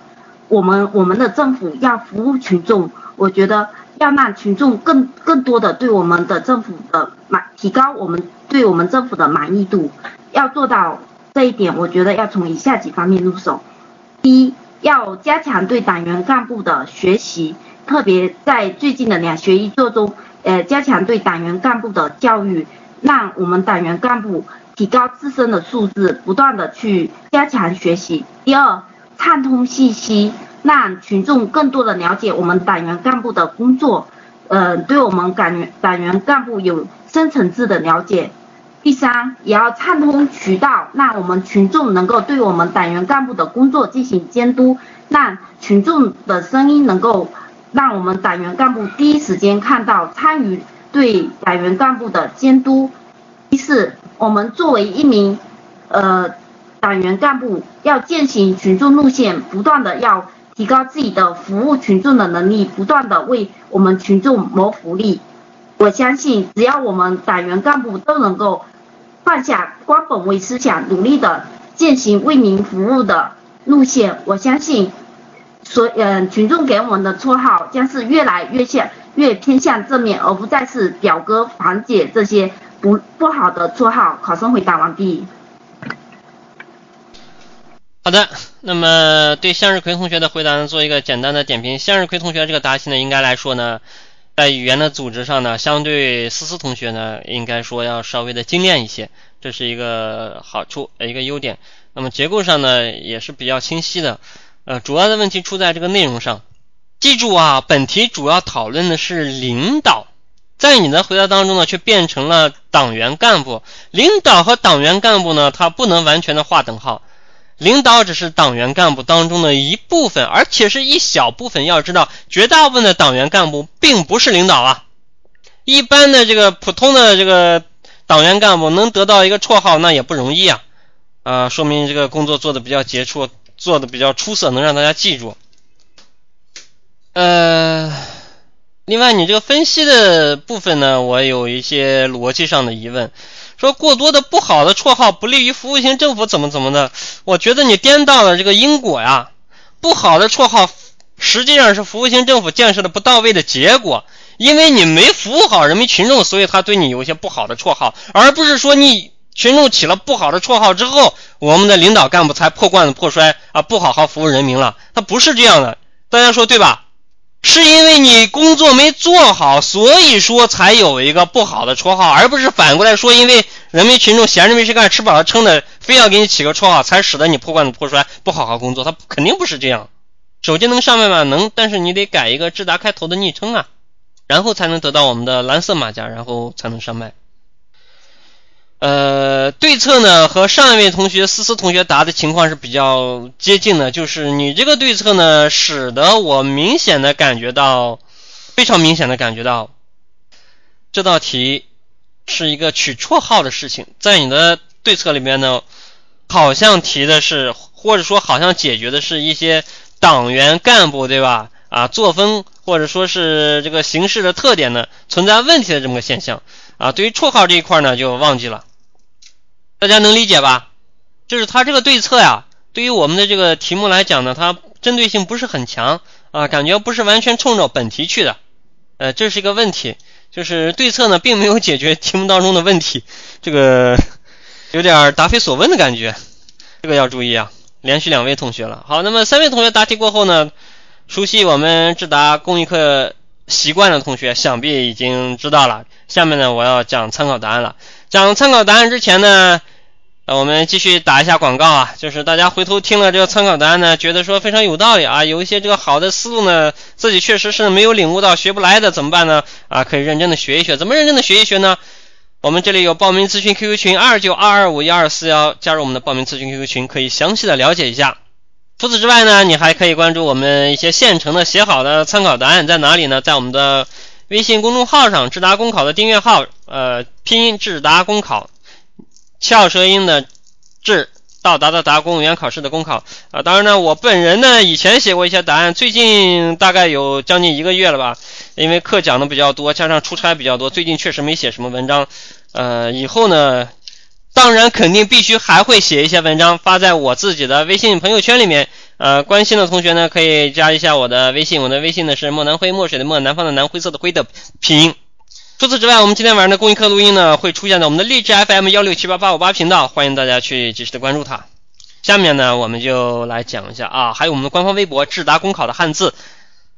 我们我们的政府要服务群众，我觉得要让群众更更多的对我们的政府的满，提高我们对我们政府的满意度，要做到。这一点，我觉得要从以下几方面入手。第一，要加强对党员干部的学习，特别在最近的两学一做中，呃，加强对党员干部的教育，让我们党员干部提高自身的素质，不断的去加强学习。第二，畅通信息，让群众更多的了解我们党员干部的工作，呃，对我们党员党员干部有深层次的了解。第三，也要畅通渠道，让我们群众能够对我们党员干部的工作进行监督，让群众的声音能够让我们党员干部第一时间看到，参与对党员干部的监督。第四，我们作为一名呃党员干部，要践行群众路线，不断的要提高自己的服务群众的能力，不断的为我们群众谋福利。我相信，只要我们党员干部都能够。放下官本位思想，努力的践行为民服务的路线，我相信，所嗯群众给我们的绰号将是越来越向越偏向正面，而不再是表哥、房姐这些不不好的绰号。考生回答完毕。好的，那么对向日葵同学的回答呢，做一个简单的点评。向日葵同学这个答题呢，应该来说呢。在语言的组织上呢，相对思思同学呢，应该说要稍微的精炼一些，这是一个好处，一个优点。那么结构上呢，也是比较清晰的。呃，主要的问题出在这个内容上。记住啊，本题主要讨论的是领导，在你的回答当中呢，却变成了党员干部。领导和党员干部呢，它不能完全的划等号。领导只是党员干部当中的一部分，而且是一小部分。要知道，绝大部分的党员干部并不是领导啊。一般的这个普通的这个党员干部能得到一个绰号，那也不容易啊。啊，说明这个工作做的比较杰出，做的比较出色，能让大家记住。呃，另外，你这个分析的部分呢，我有一些逻辑上的疑问。说过多的不好的绰号不利于服务型政府，怎么怎么的？我觉得你颠倒了这个因果呀。不好的绰号实际上是服务型政府建设的不到位的结果，因为你没服务好人民群众，所以他对你有一些不好的绰号，而不是说你群众起了不好的绰号之后，我们的领导干部才破罐子破摔啊，不好好服务人民了。他不是这样的，大家说对吧？是因为你工作没做好，所以说才有一个不好的绰号，而不是反过来说，因为人民群众闲着没事干，吃饱了撑的，非要给你起个绰号，才使得你破罐子破摔，不好好工作。他肯定不是这样。手机能上麦吗？能，但是你得改一个智达开头的昵称啊，然后才能得到我们的蓝色马甲，然后才能上麦。呃，对策呢和上一位同学思思同学答的情况是比较接近的，就是你这个对策呢，使得我明显的感觉到，非常明显的感觉到，这道题是一个取绰号的事情。在你的对策里面呢，好像提的是，或者说好像解决的是一些党员干部对吧？啊，作风或者说是这个形式的特点呢存在问题的这么个现象啊。对于绰号这一块呢，就忘记了。大家能理解吧？就是他这个对策呀，对于我们的这个题目来讲呢，它针对性不是很强啊，感觉不是完全冲着本题去的，呃，这是一个问题。就是对策呢，并没有解决题目当中的问题，这个 有点答非所问的感觉，这个要注意啊。连续两位同学了，好，那么三位同学答题过后呢，熟悉我们智达公益课习惯的同学，想必已经知道了。下面呢，我要讲参考答案了。讲参考答案之前呢。呃，我们继续打一下广告啊，就是大家回头听了这个参考答案呢，觉得说非常有道理啊，有一些这个好的思路呢，自己确实是没有领悟到，学不来的怎么办呢？啊，可以认真的学一学，怎么认真的学一学呢？我们这里有报名咨询 QQ 群二九二二五幺二四幺，加入我们的报名咨询 QQ 群，可以详细的了解一下。除此之外呢，你还可以关注我们一些现成的写好的参考答案在哪里呢？在我们的微信公众号上，智达公考的订阅号，呃，拼音智达公考。翘舌音的智到达的达公务员考试的公考啊，当然呢，我本人呢以前写过一些答案，最近大概有将近一个月了吧，因为课讲的比较多，加上出差比较多，最近确实没写什么文章。呃，以后呢，当然肯定必须还会写一些文章发在我自己的微信朋友圈里面。呃，关心的同学呢可以加一下我的微信，我的微信呢是墨南灰墨水的墨南方的南灰色的灰的拼音。除此之外，我们今天晚上的公益课录音呢，会出现在我们的励志 FM 幺六七八八五八频道，欢迎大家去及时的关注它。下面呢，我们就来讲一下啊，还有我们的官方微博智达公考的汉字。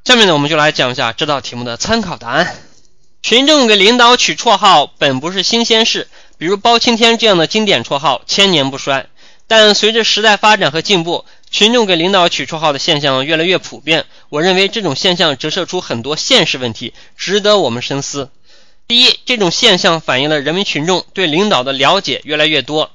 下面呢，我们就来讲一下这道题目的参考答案。群众给领导取绰号本不是新鲜事，比如包青天这样的经典绰号千年不衰。但随着时代发展和进步，群众给领导取绰号的现象越来越普遍。我认为这种现象折射出很多现实问题，值得我们深思。第一，这种现象反映了人民群众对领导的了解越来越多。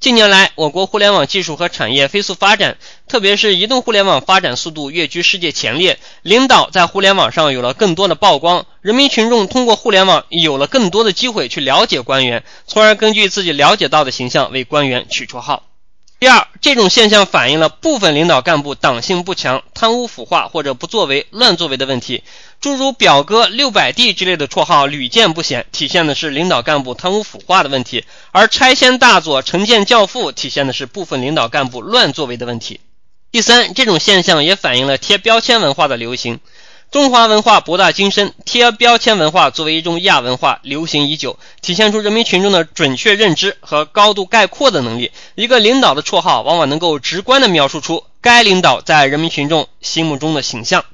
近年来，我国互联网技术和产业飞速发展，特别是移动互联网发展速度跃居世界前列，领导在互联网上有了更多的曝光，人民群众通过互联网有了更多的机会去了解官员，从而根据自己了解到的形象为官员取绰号。第二，这种现象反映了部分领导干部党性不强、贪污腐化或者不作为、乱作为的问题。诸如“表哥”“六百弟”之类的绰号屡见不鲜，体现的是领导干部贪污腐化的问题；而“拆迁大佐”“城建教父”体现的是部分领导干部乱作为的问题。第三，这种现象也反映了贴标签文化的流行。中华文化博大精深，贴标签文化作为一种亚文化流行已久，体现出人民群众的准确认知和高度概括的能力。一个领导的绰号往往能够直观地描述出该领导在人民群众心目中的形象。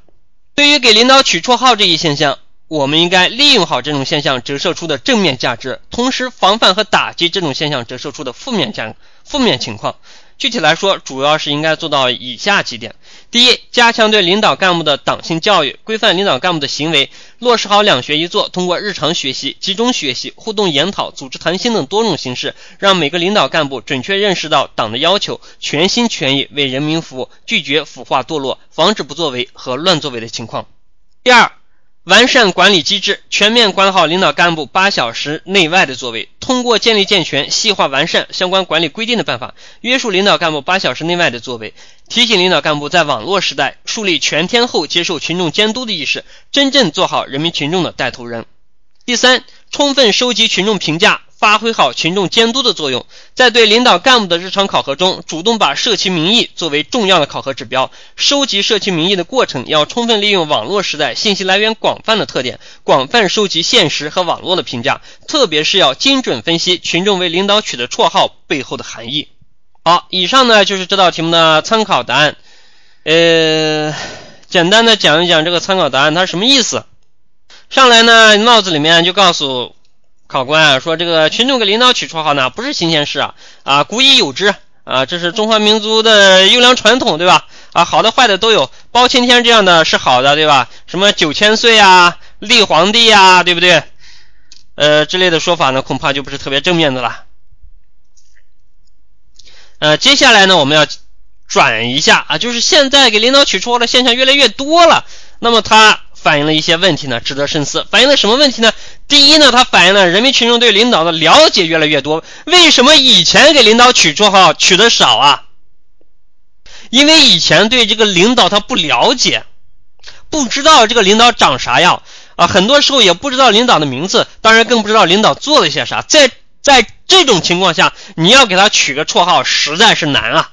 对于给领导取绰号这一现象，我们应该利用好这种现象折射出的正面价值，同时防范和打击这种现象折射出的负面价负面情况。具体来说，主要是应该做到以下几点。第一，加强对领导干部的党性教育，规范领导干部的行为，落实好两学一做，通过日常学习、集中学习、互动研讨、组织谈心等多种形式，让每个领导干部准确认识到党的要求，全心全意为人民服务，拒绝腐化堕落，防止不作为和乱作为的情况。第二。完善管理机制，全面管好领导干部八小时内外的作为。通过建立健全、细化完善相关管理规定的办法，约束领导干部八小时内外的作为。提醒领导干部在网络时代树立全天候接受群众监督的意识，真正做好人民群众的带头人。第三，充分收集群众评价。发挥好群众监督的作用，在对领导干部的日常考核中，主动把社区民意作为重要的考核指标。收集社区民意的过程，要充分利用网络时代信息来源广泛的特点，广泛收集现实和网络的评价，特别是要精准分析群众为领导取的绰号背后的含义。好，以上呢就是这道题目的参考答案。呃，简单的讲一讲这个参考答案它什么意思。上来呢，帽子里面就告诉。考官啊，说这个群众给领导取绰号呢，不是新鲜事啊，啊，古已有之啊，这是中华民族的优良传统，对吧？啊，好的坏的都有，包青天这样的是好的，对吧？什么九千岁啊，立皇帝呀，对不对？呃，之类的说法呢，恐怕就不是特别正面的了。呃，接下来呢，我们要转一下啊，就是现在给领导取绰号的现象越来越多了，那么它。反映了一些问题呢，值得深思。反映了什么问题呢？第一呢，它反映了人民群众对领导的了解越来越多。为什么以前给领导取绰号取的少啊？因为以前对这个领导他不了解，不知道这个领导长啥样啊，很多时候也不知道领导的名字，当然更不知道领导做了些啥。在在这种情况下，你要给他取个绰号，实在是难啊。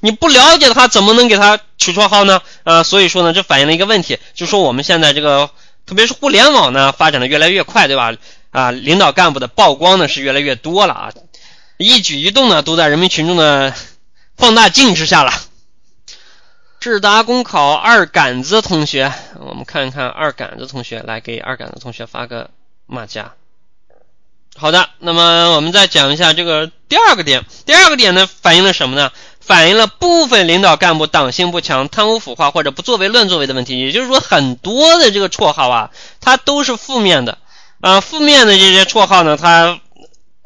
你不了解他，怎么能给他取绰号呢？啊，所以说呢，这反映了一个问题，就说我们现在这个，特别是互联网呢，发展的越来越快，对吧？啊，领导干部的曝光呢是越来越多了啊，一举一动呢都在人民群众的 放大镜之下了。智达公考二杆子同学，我们看一看二杆子同学，来给二杆子同学发个马甲。好的，那么我们再讲一下这个第二个点，第二个点呢反映了什么呢？反映了部分领导干部党性不强、贪污腐化或者不作为、乱作为的问题。也就是说，很多的这个绰号啊，它都是负面的。啊，负面的这些绰号呢，它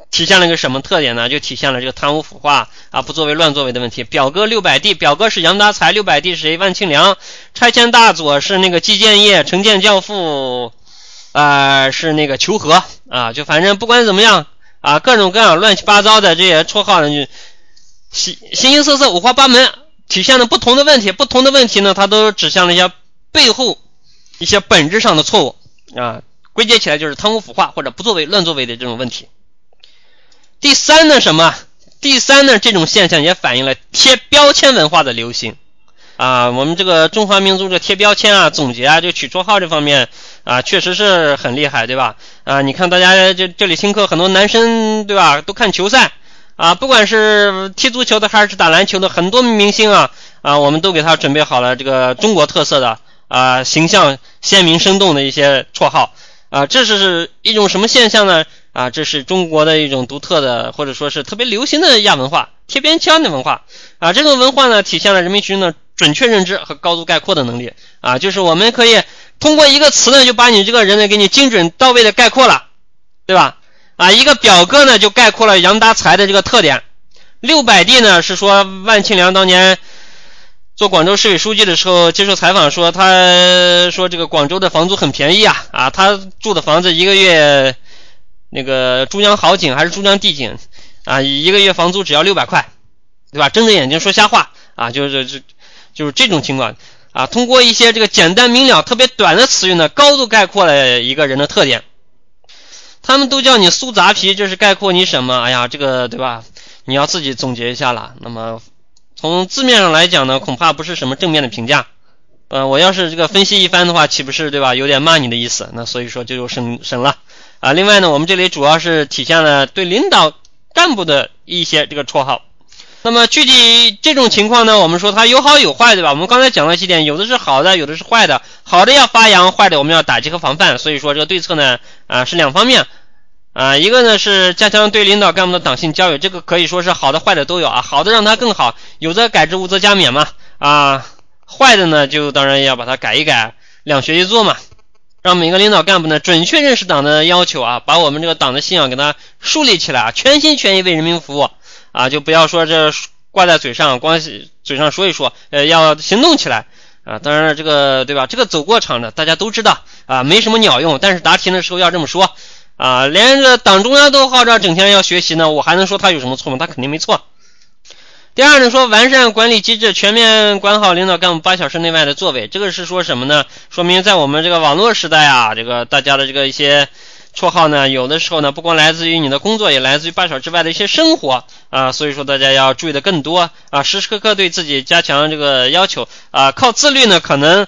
体现了一个什么特点呢？就体现了这个贪污腐化啊、不作为、乱作为的问题。表哥六百弟，表哥是杨达才，六百弟是谁？万庆良。拆迁大佐是那个季建业，城建教父啊是那个求和啊。就反正不管怎么样啊，各种各样乱七八糟的这些绰号呢，就。形形形色色、五花八门，体现了不同的问题。不同的问题呢，它都指向了一些背后一些本质上的错误啊。归结起来就是贪污腐化或者不作为、乱作为的这种问题。第三呢，什么？第三呢，这种现象也反映了贴标签文化的流行啊。我们这个中华民族这贴标签啊、总结啊、就取绰号这方面啊，确实是很厉害，对吧？啊，你看大家这这里听课很多男生，对吧？都看球赛。啊，不管是踢足球的还是打篮球的，很多明星啊啊，我们都给他准备好了这个中国特色的啊，形象鲜明生动的一些绰号啊，这是一种什么现象呢？啊，这是中国的一种独特的或者说是特别流行的亚文化，贴边腔的文化啊。这种文化呢，体现了人民群众的准确认知和高度概括的能力啊，就是我们可以通过一个词呢，就把你这个人呢给你精准到位的概括了，对吧？啊，一个表格呢就概括了杨达才的这个特点。六百地呢是说万庆良当年做广州市委书记的时候接受采访说，他说这个广州的房租很便宜啊啊，他住的房子一个月那个珠江好景还是珠江帝景啊，一个月房租只要六百块，对吧？睁着眼睛说瞎话啊，就是就就是这种情况啊，通过一些这个简单明了、特别短的词语呢，高度概括了一个人的特点。他们都叫你苏杂皮，这是概括你什么？哎呀，这个对吧？你要自己总结一下了。那么从字面上来讲呢，恐怕不是什么正面的评价。呃，我要是这个分析一番的话，岂不是对吧？有点骂你的意思。那所以说就省省了啊。另外呢，我们这里主要是体现了对领导干部的一些这个绰号。那么具体这种情况呢，我们说它有好有坏，对吧？我们刚才讲了几点，有的是好的，有的是坏的。好的要发扬，坏的我们要打击和防范。所以说这个对策呢，啊是两方面。啊，一个呢是加强对领导干部的党性教育，这个可以说是好的坏的都有啊。好的让它更好，有则改之，无则加勉嘛。啊，坏的呢就当然要把它改一改，两学一做嘛。让每个领导干部呢准确认识党的要求啊，把我们这个党的信仰给他树立起来啊，全心全意为人民服务啊，就不要说这挂在嘴上，光嘴上说一说，呃，要行动起来啊。当然了，这个对吧？这个走过场的大家都知道啊，没什么鸟用，但是答题的时候要这么说。啊，连这党中央都号召整天要学习呢，我还能说他有什么错吗？他肯定没错。第二呢，说完善管理机制，全面管好领导干部八小时内外的作为，这个是说什么呢？说明在我们这个网络时代啊，这个大家的这个一些绰号呢，有的时候呢，不光来自于你的工作，也来自于八小之外的一些生活啊，所以说大家要注意的更多啊，时时刻刻对自己加强这个要求啊，靠自律呢，可能。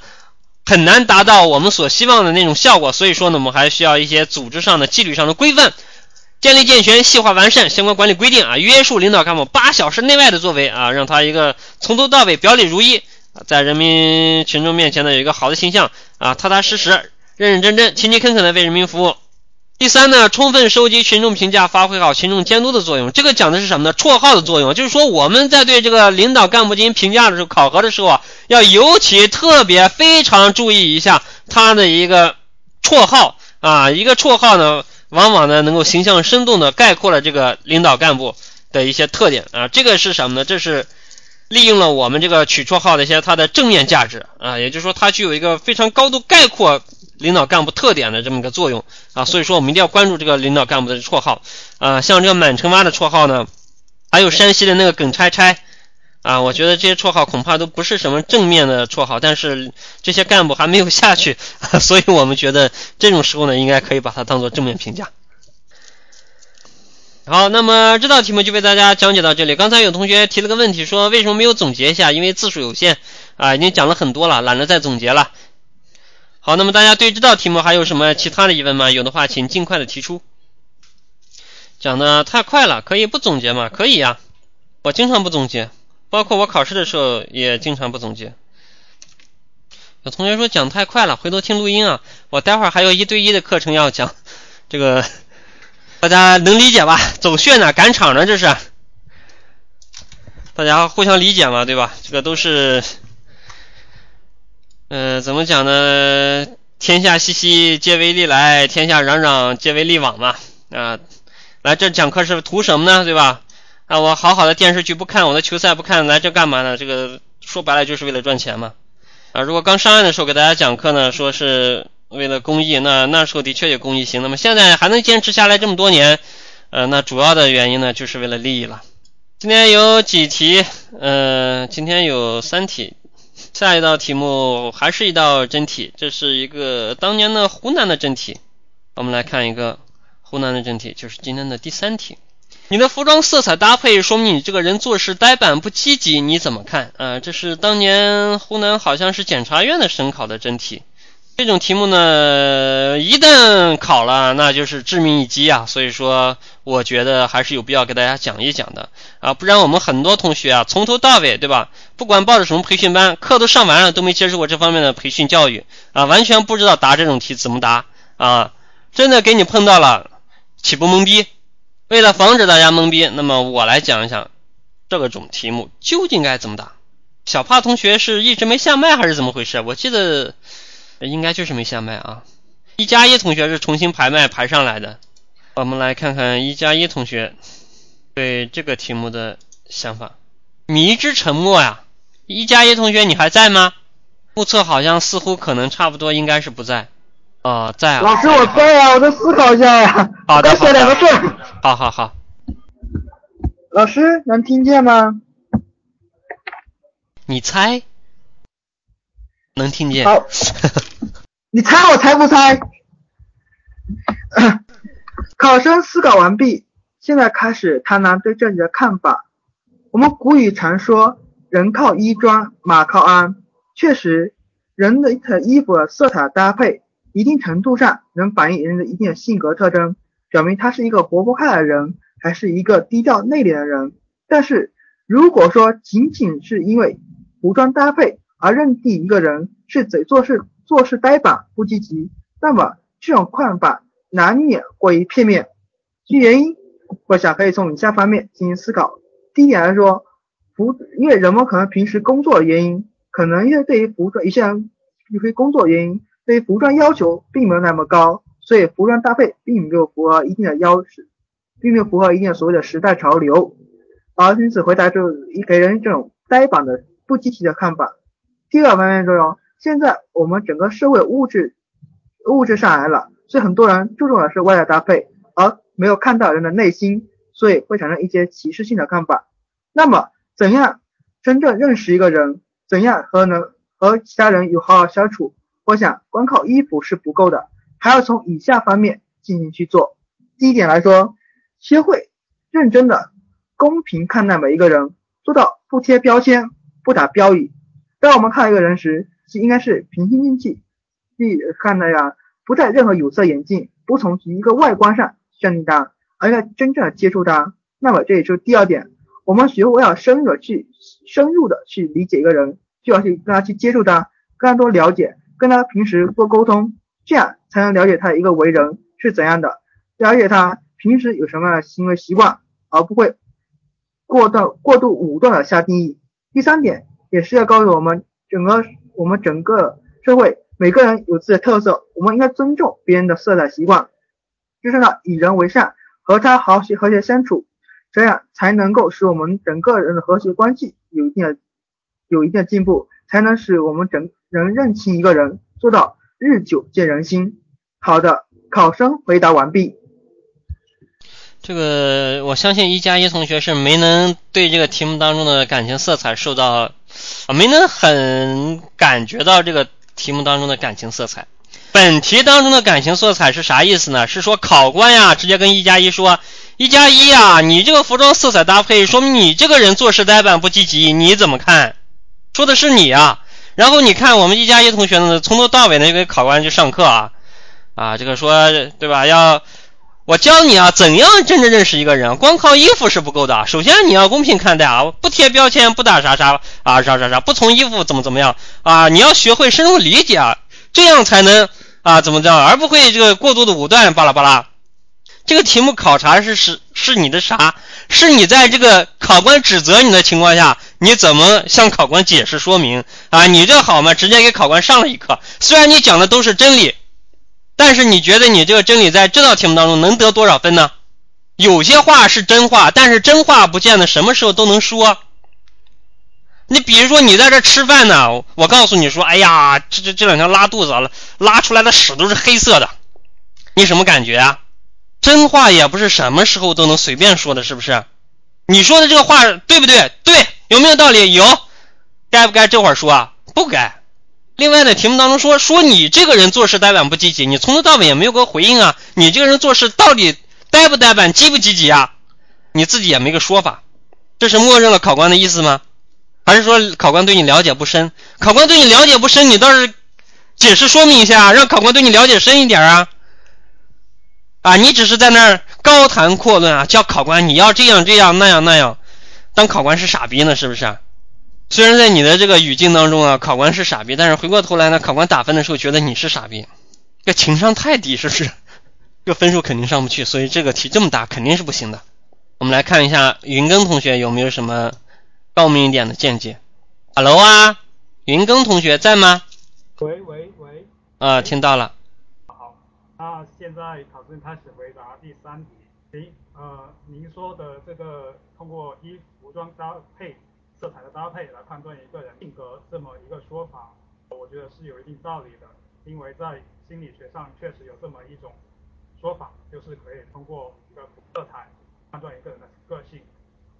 很难达到我们所希望的那种效果，所以说呢，我们还需要一些组织上的、纪律上的规范，建立健全、细化完善相关管理规定啊，约束领导干部八小时内外的作为啊，让他一个从头到尾表里如一，在人民群众面前呢有一个好的形象啊，踏踏实实、认认真真、勤勤恳恳的为人民服务。第三呢，充分收集群众评价，发挥好群众监督的作用。这个讲的是什么呢？绰号的作用，就是说我们在对这个领导干部进行评价的时候、考核的时候啊，要尤其特别非常注意一下他的一个绰号啊。一个绰号呢，往往呢能够形象生动的概括了这个领导干部的一些特点啊。这个是什么呢？这是利用了我们这个取绰号的一些它的正面价值啊，也就是说它具有一个非常高度概括。领导干部特点的这么一个作用啊，所以说我们一定要关注这个领导干部的绰号啊，像这个满城挖的绰号呢，还有山西的那个耿拆拆啊，我觉得这些绰号恐怕都不是什么正面的绰号，但是这些干部还没有下去，所以我们觉得这种时候呢，应该可以把它当做正面评价。好，那么这道题目就为大家讲解到这里。刚才有同学提了个问题，说为什么没有总结一下？因为字数有限啊，已经讲了很多了，懒得再总结了。好，那么大家对这道题目还有什么其他的疑问吗？有的话，请尽快的提出。讲的太快了，可以不总结吗？可以呀，我经常不总结，包括我考试的时候也经常不总结。有同学说讲太快了，回头听录音啊。我待会儿还有一对一的课程要讲，这个大家能理解吧？走穴呢，赶场呢，这是，大家互相理解嘛，对吧？这个都是。呃，怎么讲呢？天下熙熙，皆为利来；天下攘攘，皆为利往嘛。啊，来这讲课是图什么呢？对吧？啊，我好好的电视剧不看，我的球赛不看，来这干嘛呢？这个说白了就是为了赚钱嘛。啊，如果刚上岸的时候给大家讲课呢，说是为了公益，那那时候的确有公益心。那么现在还能坚持下来这么多年，呃，那主要的原因呢，就是为了利益了。今天有几题？嗯，今天有三题。下一道题目还是一道真题，这是一个当年的湖南的真题。我们来看一个湖南的真题，就是今天的第三题。你的服装色彩搭配说明你这个人做事呆板不积极，你怎么看？啊，这是当年湖南好像是检察院的审考的真题。这种题目呢，一旦考了，那就是致命一击啊！所以说，我觉得还是有必要给大家讲一讲的啊，不然我们很多同学啊，从头到尾，对吧？不管报的什么培训班，课都上完了，都没接受过这方面的培训教育啊，完全不知道答这种题怎么答啊！真的给你碰到了，岂不懵逼？为了防止大家懵逼，那么我来讲一讲这个种题目究竟该怎么答。小帕同学是一直没下麦还是怎么回事？我记得。应该就是没下麦啊！一加一同学是重新排麦排上来的。我们来看看一加一同学对这个题目的想法。迷之沉默呀！一加一同学你还在吗？目测好像似乎可能差不多应该是不在。哦，在啊。老师我在啊，我在思考一下呀。好的好的。好好好。老师能听见吗？你猜？能听见。好，你猜我猜不猜？考生思考完毕，现在开始谈谈对这里的看法。我们古语常说“人靠衣装，马靠鞍”，确实，人的衣服的色彩搭配，一定程度上能反映人的一定的性格特征，表明他是一个活泼开朗的人，还是一个低调内敛的人。但是，如果说仅仅是因为服装搭配，而认定一个人是嘴做事做事呆板不积极，那么这种看法难免过于片面。其原因，我想可以从以下方面进行思考。第一点来说，服因为人们可能平时工作原因，可能因为对于服装一些人因为工作原因，对于服装要求并没有那么高，所以服装搭配并没有符合一定的要求，并没有符合一定所谓的时代潮流，而因此回答就给人这种呆板的不积极的看法。第二个方面作用，现在我们整个社会物质物质上来了，所以很多人注重的是外在搭配，而没有看到人的内心，所以会产生一些歧视性的看法。那么，怎样真正认识一个人，怎样和能和其他人有好好相处，我想光靠衣服是不够的，还要从以下方面进行去做。第一点来说，学会认真的公平看待每一个人，做到不贴标签，不打标语。当我们看一个人时，是应该是平心静气去看的呀，不戴任何有色眼镜，不从一个外观上认定他，而要真正的接触他。那么这也就是第二点，我们学会要深入的去深入的去理解一个人，就要去跟他去接触他，跟他多了解，跟他平时多沟通，这样才能了解他一个为人是怎样的，了解他平时有什么行为习惯，而不会过度过度武断的下定义。第三点。也是要告诉我们整个我们整个社会每个人有自己的特色，我们应该尊重别人的色彩习惯，就是呢以人为善，和他好和和谐相处，这样才能够使我们整个人的和谐关系有一定的有一定的进步，才能使我们整人认清一个人，做到日久见人心。好的，考生回答完毕。这个我相信一加一同学是没能对这个题目当中的感情色彩受到。啊，没能很感觉到这个题目当中的感情色彩。本题当中的感情色彩是啥意思呢？是说考官呀，直接跟一加一说：“一加一呀，你这个服装色彩搭配，说明你这个人做事呆板不积极，你怎么看？”说的是你啊。然后你看我们一加一同学呢，从头到尾呢就给考官去上课啊，啊，这个说对吧？要。我教你啊，怎样真正认识一个人？光靠衣服是不够的。首先你要公平看待啊，不贴标签，不打啥啥啊啥啥啥，不从衣服怎么怎么样啊？你要学会深入理解啊，这样才能啊怎么着，而不会这个过度的武断巴拉巴拉。这个题目考察是是是你的啥？是你在这个考官指责你的情况下，你怎么向考官解释说明啊？你这好吗？直接给考官上了一课。虽然你讲的都是真理。但是你觉得你这个真理在这道题目当中能得多少分呢？有些话是真话，但是真话不见得什么时候都能说。你比如说你在这吃饭呢，我告诉你说，哎呀，这这这两天拉肚子了，拉出来的屎都是黑色的，你什么感觉啊？真话也不是什么时候都能随便说的，是不是？你说的这个话对不对？对，有没有道理？有，该不该这会儿说啊？不该。另外呢，题目当中说说你这个人做事呆板不积极，你从头到尾也没有个回应啊。你这个人做事到底呆不呆板，积不积极啊？你自己也没个说法，这是默认了考官的意思吗？还是说考官对你了解不深？考官对你了解不深，你倒是解释说明一下，让考官对你了解深一点啊！啊，你只是在那儿高谈阔论啊，叫考官你要这样这样那样那样，当考官是傻逼呢，是不是？虽然在你的这个语境当中啊，考官是傻逼，但是回过头来呢，考官打分的时候觉得你是傻逼，这情商太低，是不是？这分数肯定上不去，所以这个题这么大肯定是不行的。我们来看一下云庚同学有没有什么高明一点的见解。Hello 啊，云庚同学在吗？喂喂喂。啊，听到了。好，那现在考生开始回答第三题。行呃，您说的这个通过衣服装搭配、色彩的搭配来判断一个人性格这么一个说法，我觉得是有一定道理的，因为在心理学上确实有这么一种说法，就是可以通过一个色彩判断一个人的个性。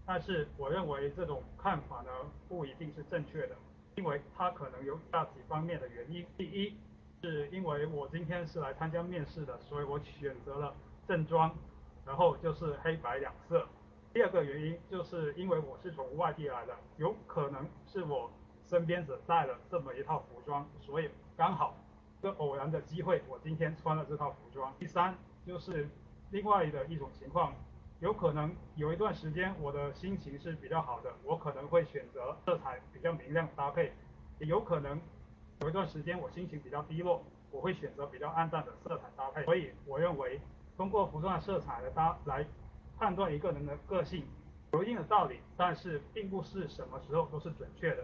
但是我认为这种看法呢，不一定是正确的，因为它可能有大几方面的原因。第一，是因为我今天是来参加面试的，所以我选择了正装，然后就是黑白两色。第二个原因，就是因为我是从外地来的，有可能是我身边只带了这么一套服装，所以刚好一个偶然的机会，我今天穿了这套服装。第三，就是另外的一种情况。有可能有一段时间我的心情是比较好的，我可能会选择色彩比较明亮搭配；也有可能有一段时间我心情比较低落，我会选择比较暗淡的色彩搭配。所以我认为通过服装色彩的搭来判断一个人的个性有一定的道理，但是并不是什么时候都是准确的。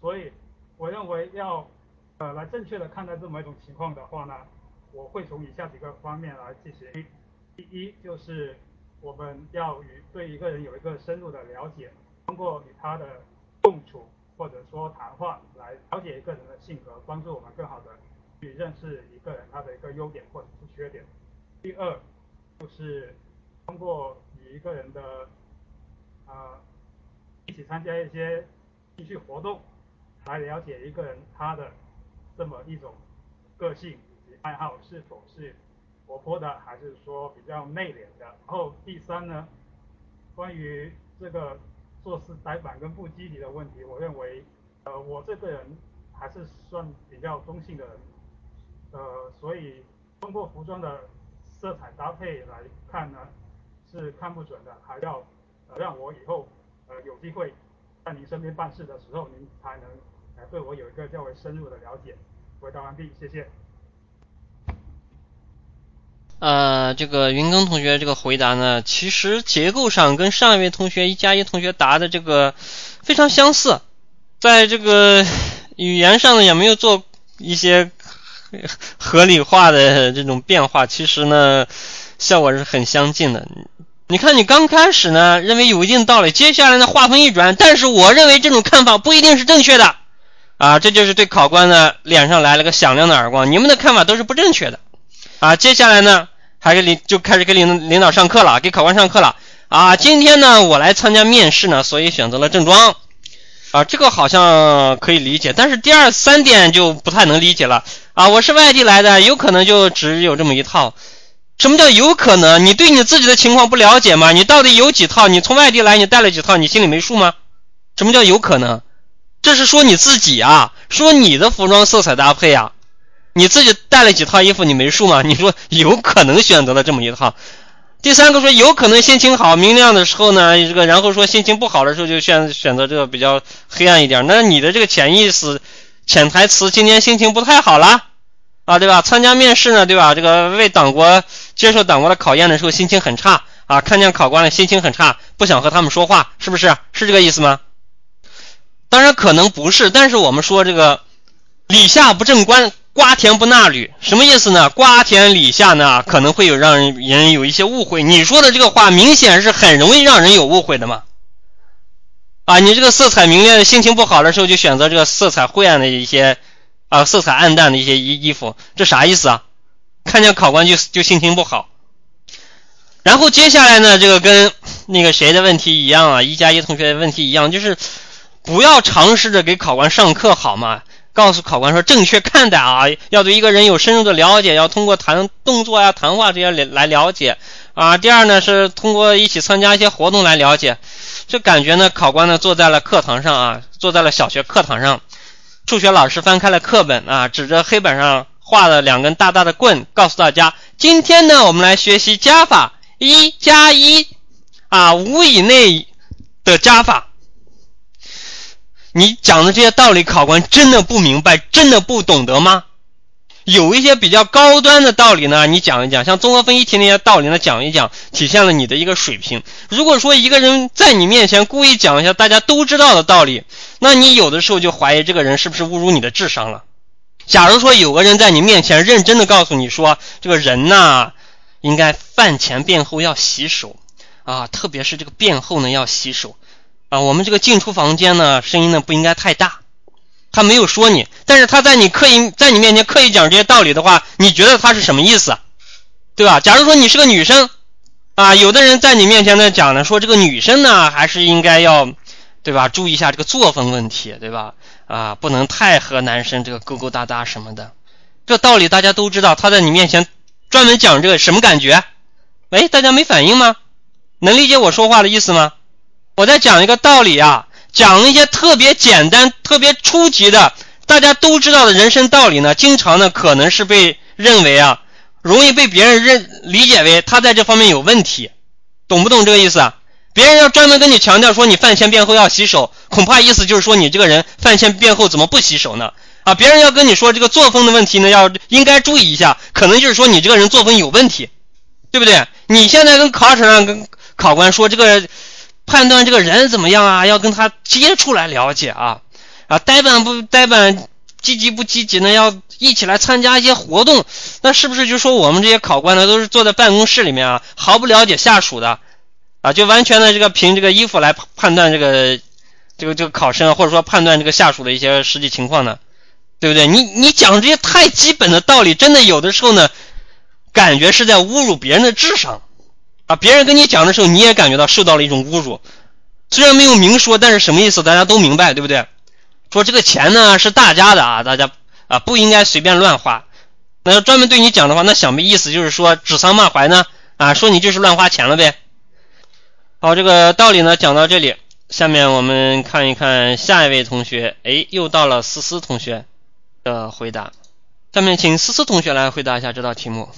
所以我认为要呃来正确的看待这么一种情况的话呢，我会从以下几个方面来进行。第一就是。我们要与对一个人有一个深入的了解，通过与他的共处或者说谈话来了解一个人的性格，帮助我们更好的去认识一个人他的一个优点或者是缺点。第二就是通过与一个人的呃一起参加一些兴趣活动，来了解一个人他的这么一种个性以及爱好是否是。活泼的还是说比较内敛的？然后第三呢，关于这个做事呆板跟不积极的问题，我认为，呃，我这个人还是算比较中性的人，呃，所以通过服装的色彩搭配来看呢，是看不准的，还要让我以后呃有机会在您身边办事的时候，您才能呃对我有一个较为深入的了解。回答完毕，谢谢。呃，这个云耕同学这个回答呢，其实结构上跟上一位同学一加一同学答的这个非常相似，在这个语言上呢也没有做一些合理化的这种变化，其实呢效果是很相近的。你看你刚开始呢认为有一定道理，接下来呢话锋一转，但是我认为这种看法不一定是正确的啊，这就是对考官呢脸上来了个响亮的耳光，你们的看法都是不正确的。啊，接下来呢，还是领就开始给领领导上课了，给考官上课了。啊，今天呢，我来参加面试呢，所以选择了正装。啊，这个好像可以理解，但是第二三点就不太能理解了。啊，我是外地来的，有可能就只有这么一套。什么叫有可能？你对你自己的情况不了解吗？你到底有几套？你从外地来，你带了几套？你心里没数吗？什么叫有可能？这是说你自己啊，说你的服装色彩搭配啊。你自己带了几套衣服，你没数吗？你说有可能选择了这么一套。第三个说有可能心情好、明亮的时候呢，这个然后说心情不好的时候就选选择这个比较黑暗一点。那你的这个潜意识、潜台词，今天心情不太好了啊，对吧？参加面试呢，对吧？这个为党国接受党国的考验的时候心情很差啊，看见考官了心情很差，不想和他们说话，是不是？是这个意思吗？当然可能不是，但是我们说这个礼下不正官。瓜田不纳履，什么意思呢？瓜田李下呢，可能会有让人有一些误会。你说的这个话，明显是很容易让人有误会的嘛？啊，你这个色彩明亮，心情不好的时候就选择这个色彩灰暗的一些啊，色彩暗淡的一些衣衣服，这啥意思啊？看见考官就就心情不好。然后接下来呢，这个跟那个谁的问题一样啊，一加一同学的问题一样，就是不要尝试着给考官上课，好吗？告诉考官说正确看待啊，要对一个人有深入的了解，要通过谈动作呀、谈话这些来来了解啊。第二呢是通过一起参加一些活动来了解。就感觉呢，考官呢坐在了课堂上啊，坐在了小学课堂上，数学老师翻开了课本啊，指着黑板上画了两根大大的棍，告诉大家：今天呢，我们来学习加法，一加一啊，五以内的加法。你讲的这些道理，考官真的不明白，真的不懂得吗？有一些比较高端的道理呢，你讲一讲，像综合分析题那些道理呢，讲一讲，体现了你的一个水平。如果说一个人在你面前故意讲一下大家都知道的道理，那你有的时候就怀疑这个人是不是侮辱你的智商了。假如说有个人在你面前认真的告诉你说，这个人呐，应该饭前便后要洗手啊，特别是这个便后呢要洗手。啊，我们这个进出房间呢，声音呢不应该太大。他没有说你，但是他在你刻意在你面前刻意讲这些道理的话，你觉得他是什么意思？对吧？假如说你是个女生，啊，有的人在你面前呢讲呢，说这个女生呢还是应该要，对吧？注意一下这个作风问题，对吧？啊，不能太和男生这个勾勾搭搭什么的。这道理大家都知道，他在你面前专门讲这个什么感觉？喂，大家没反应吗？能理解我说话的意思吗？我在讲一个道理啊，讲一些特别简单、特别初级的，大家都知道的人生道理呢，经常呢可能是被认为啊，容易被别人认理解为他在这方面有问题，懂不懂这个意思啊？别人要专门跟你强调说你饭前便后要洗手，恐怕意思就是说你这个人饭前便后怎么不洗手呢？啊，别人要跟你说这个作风的问题呢，要应该注意一下，可能就是说你这个人作风有问题，对不对？你现在跟考场上跟考官说这个。判断这个人怎么样啊？要跟他接触来了解啊啊！呆板不呆板，积极不积极呢？要一起来参加一些活动，那是不是就说我们这些考官呢，都是坐在办公室里面啊，毫不了解下属的啊？就完全的这个凭这个衣服来判断这个这个这个考生，或者说判断这个下属的一些实际情况呢？对不对？你你讲这些太基本的道理，真的有的时候呢，感觉是在侮辱别人的智商。啊，别人跟你讲的时候，你也感觉到受到了一种侮辱，虽然没有明说，但是什么意思，大家都明白，对不对？说这个钱呢是大家的啊，大家啊不应该随便乱花。那要专门对你讲的话，那想必意思就是说指桑骂槐呢啊，说你就是乱花钱了呗。好，这个道理呢讲到这里，下面我们看一看下一位同学，哎，又到了思思同学的回答，下面请思思同学来回答一下这道题目。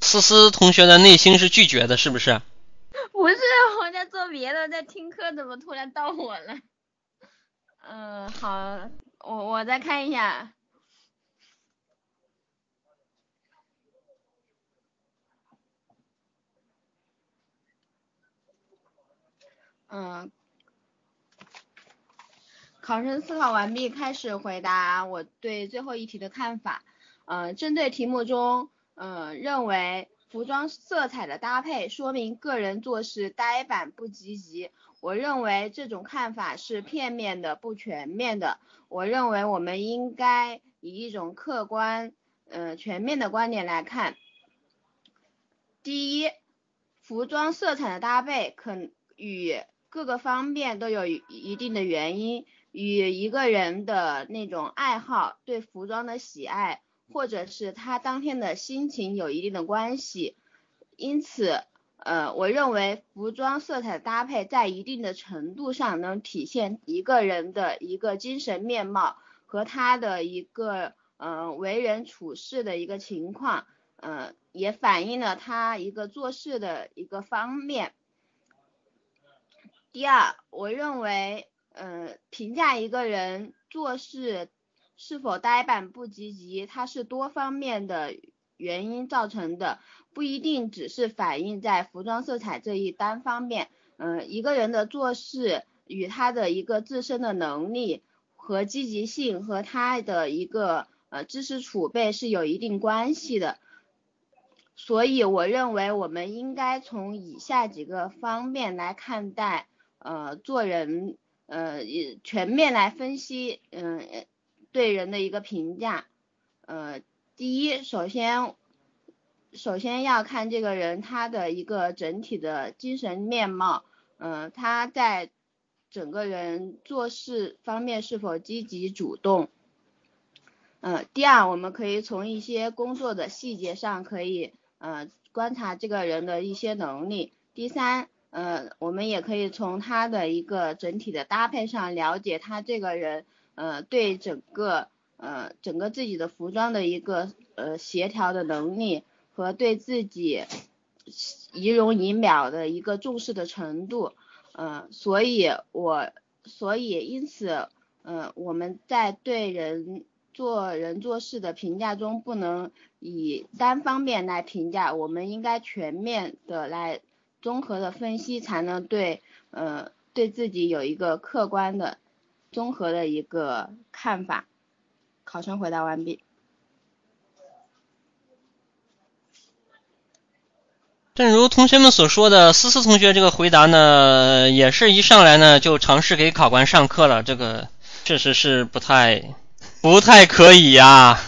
思思同学的内心是拒绝的，是不是？不是，我在做别的，在听课，怎么突然到我了？嗯，好，我我再看一下。嗯，考生思考完毕，开始回答我对最后一题的看法。嗯，针对题目中。嗯，认为服装色彩的搭配说明个人做事呆板不积极。我认为这种看法是片面的、不全面的。我认为我们应该以一种客观、嗯全面的观点来看。第一，服装色彩的搭配可与各个方面都有一定的原因，与一个人的那种爱好、对服装的喜爱。或者是他当天的心情有一定的关系，因此，呃，我认为服装色彩搭配在一定的程度上能体现一个人的一个精神面貌和他的一个嗯为人处事的一个情况，嗯，也反映了他一个做事的一个方面。第二，我认为，嗯，评价一个人做事。是否呆板不积极，它是多方面的原因造成的，不一定只是反映在服装色彩这一单方面。嗯，一个人的做事与他的一个自身的能力和积极性和他的一个呃知识储备是有一定关系的。所以我认为我们应该从以下几个方面来看待呃做人呃也全面来分析嗯。对人的一个评价，呃，第一，首先，首先要看这个人他的一个整体的精神面貌，嗯，他在整个人做事方面是否积极主动，嗯，第二，我们可以从一些工作的细节上可以，呃，观察这个人的一些能力，第三，呃，我们也可以从他的一个整体的搭配上了解他这个人。呃对整个呃整个自己的服装的一个呃协调的能力和对自己仪容仪表的一个重视的程度，呃，所以我所以因此，呃，我们在对人做人做事的评价中，不能以单方面来评价，我们应该全面的来综合的分析，才能对呃对自己有一个客观的综合的一个看法。考生回答完毕。正如同学们所说的，思思同学这个回答呢，也是一上来呢就尝试给考官上课了，这个确实是不太不太可以呀！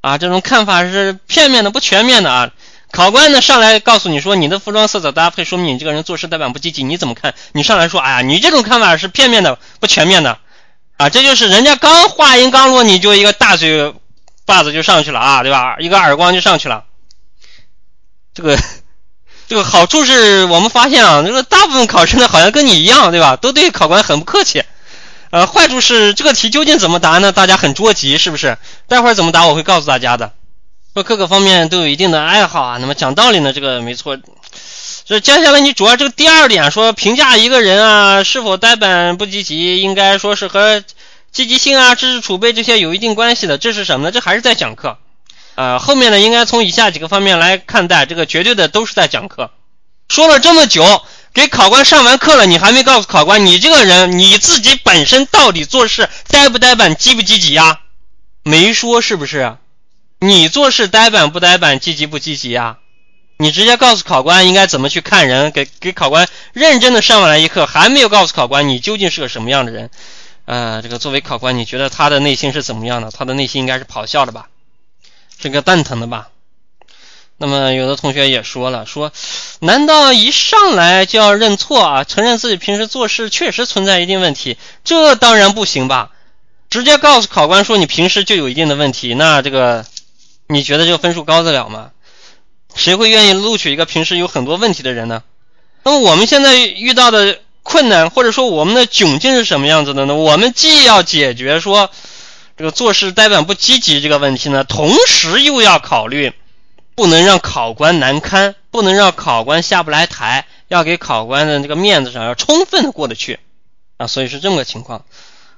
啊，这种看法是片面的、不全面的啊！考官呢上来告诉你说，你的服装色彩搭配说明你这个人做事代表不积极，你怎么看？你上来说，哎呀，你这种看法是片面的、不全面的啊！这就是人家刚话音刚落，你就一个大嘴巴子就上去了啊，对吧？一个耳光就上去了，这个。这个好处是我们发现啊，这个大部分考生呢好像跟你一样，对吧？都对考官很不客气。呃，坏处是这个题究竟怎么答呢？大家很着急，是不是？待会儿怎么答我会告诉大家的。说各个方面都有一定的爱好啊。那么讲道理呢，这个没错。所以接下来你主要这个第二点说评价一个人啊是否呆板不积极，应该说是和积极性啊、知识储备这些有一定关系的。这是什么呢？这还是在讲课。呃，后面呢，应该从以下几个方面来看待，这个绝对的都是在讲课。说了这么久，给考官上完课了，你还没告诉考官，你这个人你自己本身到底做事呆不呆板、积不积极呀？没说是不是？你做事呆板不呆板、积极不积极呀？你直接告诉考官应该怎么去看人，给给考官认真的上完了一课，还没有告诉考官你究竟是个什么样的人。呃，这个作为考官，你觉得他的内心是怎么样的？他的内心应该是咆哮的吧？这个蛋疼的吧？那么有的同学也说了，说难道一上来就要认错啊？承认自己平时做事确实存在一定问题？这当然不行吧？直接告诉考官说你平时就有一定的问题，那这个你觉得这个分数高得了吗？谁会愿意录取一个平时有很多问题的人呢？那么我们现在遇到的困难或者说我们的窘境是什么样子的呢？我们既要解决说。这个做事呆板不积极这个问题呢，同时又要考虑不能让考官难堪，不能让考官下不来台，要给考官的这个面子上要充分的过得去啊，所以是这么个情况。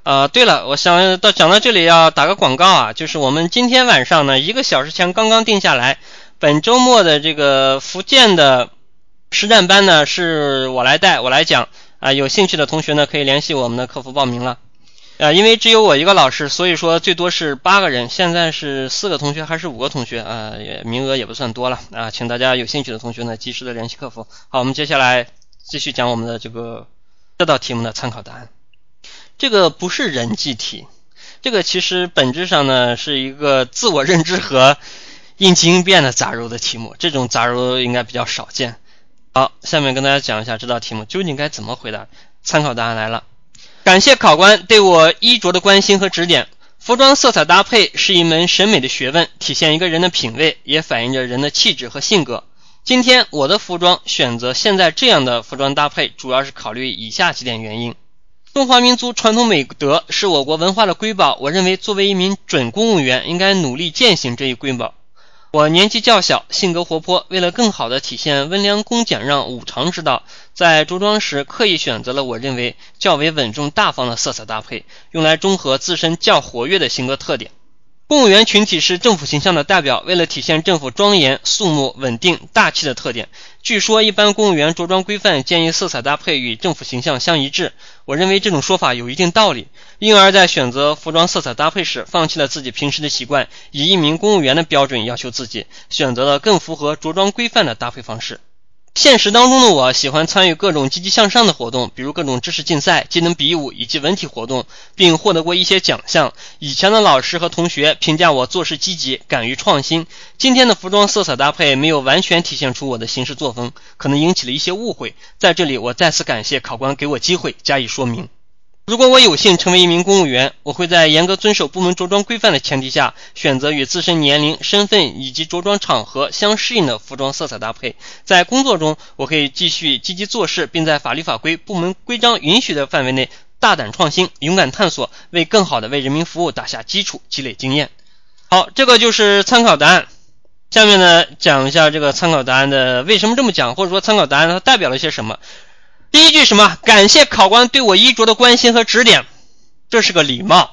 啊，对了，我想到讲到这里要打个广告啊，就是我们今天晚上呢一个小时前刚刚定下来，本周末的这个福建的实战班呢是我来带，我来讲啊，有兴趣的同学呢可以联系我们的客服报名了。啊，因为只有我一个老师，所以说最多是八个人。现在是四个同学还是五个同学啊？也名额也不算多了啊，请大家有兴趣的同学呢，及时的联系客服。好，我们接下来继续讲我们的这个这道题目的参考答案。这个不是人际题，这个其实本质上呢是一个自我认知和 应急应变的杂糅的题目。这种杂糅应该比较少见。好，下面跟大家讲一下这道题目究竟该怎么回答。参考答案来了。感谢考官对我衣着的关心和指点。服装色彩搭配是一门审美的学问，体现一个人的品味，也反映着人的气质和性格。今天我的服装选择现在这样的服装搭配，主要是考虑以下几点原因：中华民族传统美德是我国文化的瑰宝，我认为作为一名准公务员，应该努力践行这一瑰宝。我年纪较小，性格活泼，为了更好地体现温良恭俭让五常之道，在着装时刻意选择了我认为较为稳重大方的色彩搭配，用来中和自身较活跃的性格特点。公务员群体是政府形象的代表，为了体现政府庄严、肃穆、稳定、大气的特点，据说一般公务员着装规范建议色彩搭配与政府形象相一致。我认为这种说法有一定道理，因而，在选择服装色彩搭配时，放弃了自己平时的习惯，以一名公务员的标准要求自己，选择了更符合着装规范的搭配方式。现实当中的我喜欢参与各种积极向上的活动，比如各种知识竞赛、技能比武以及文体活动，并获得过一些奖项。以前的老师和同学评价我做事积极、敢于创新。今天的服装色彩搭配没有完全体现出我的行事作风，可能引起了一些误会。在这里，我再次感谢考官给我机会加以说明。如果我有幸成为一名公务员，我会在严格遵守部门着装规范的前提下，选择与自身年龄、身份以及着装场合相适应的服装色彩搭配。在工作中，我可以继续积极做事，并在法律法规、部门规章允许的范围内大胆创新，勇敢探索，为更好的为人民服务打下基础，积累经验。好，这个就是参考答案。下面呢，讲一下这个参考答案的为什么这么讲，或者说参考答案它代表了些什么。第一句什么？感谢考官对我衣着的关心和指点，这是个礼貌。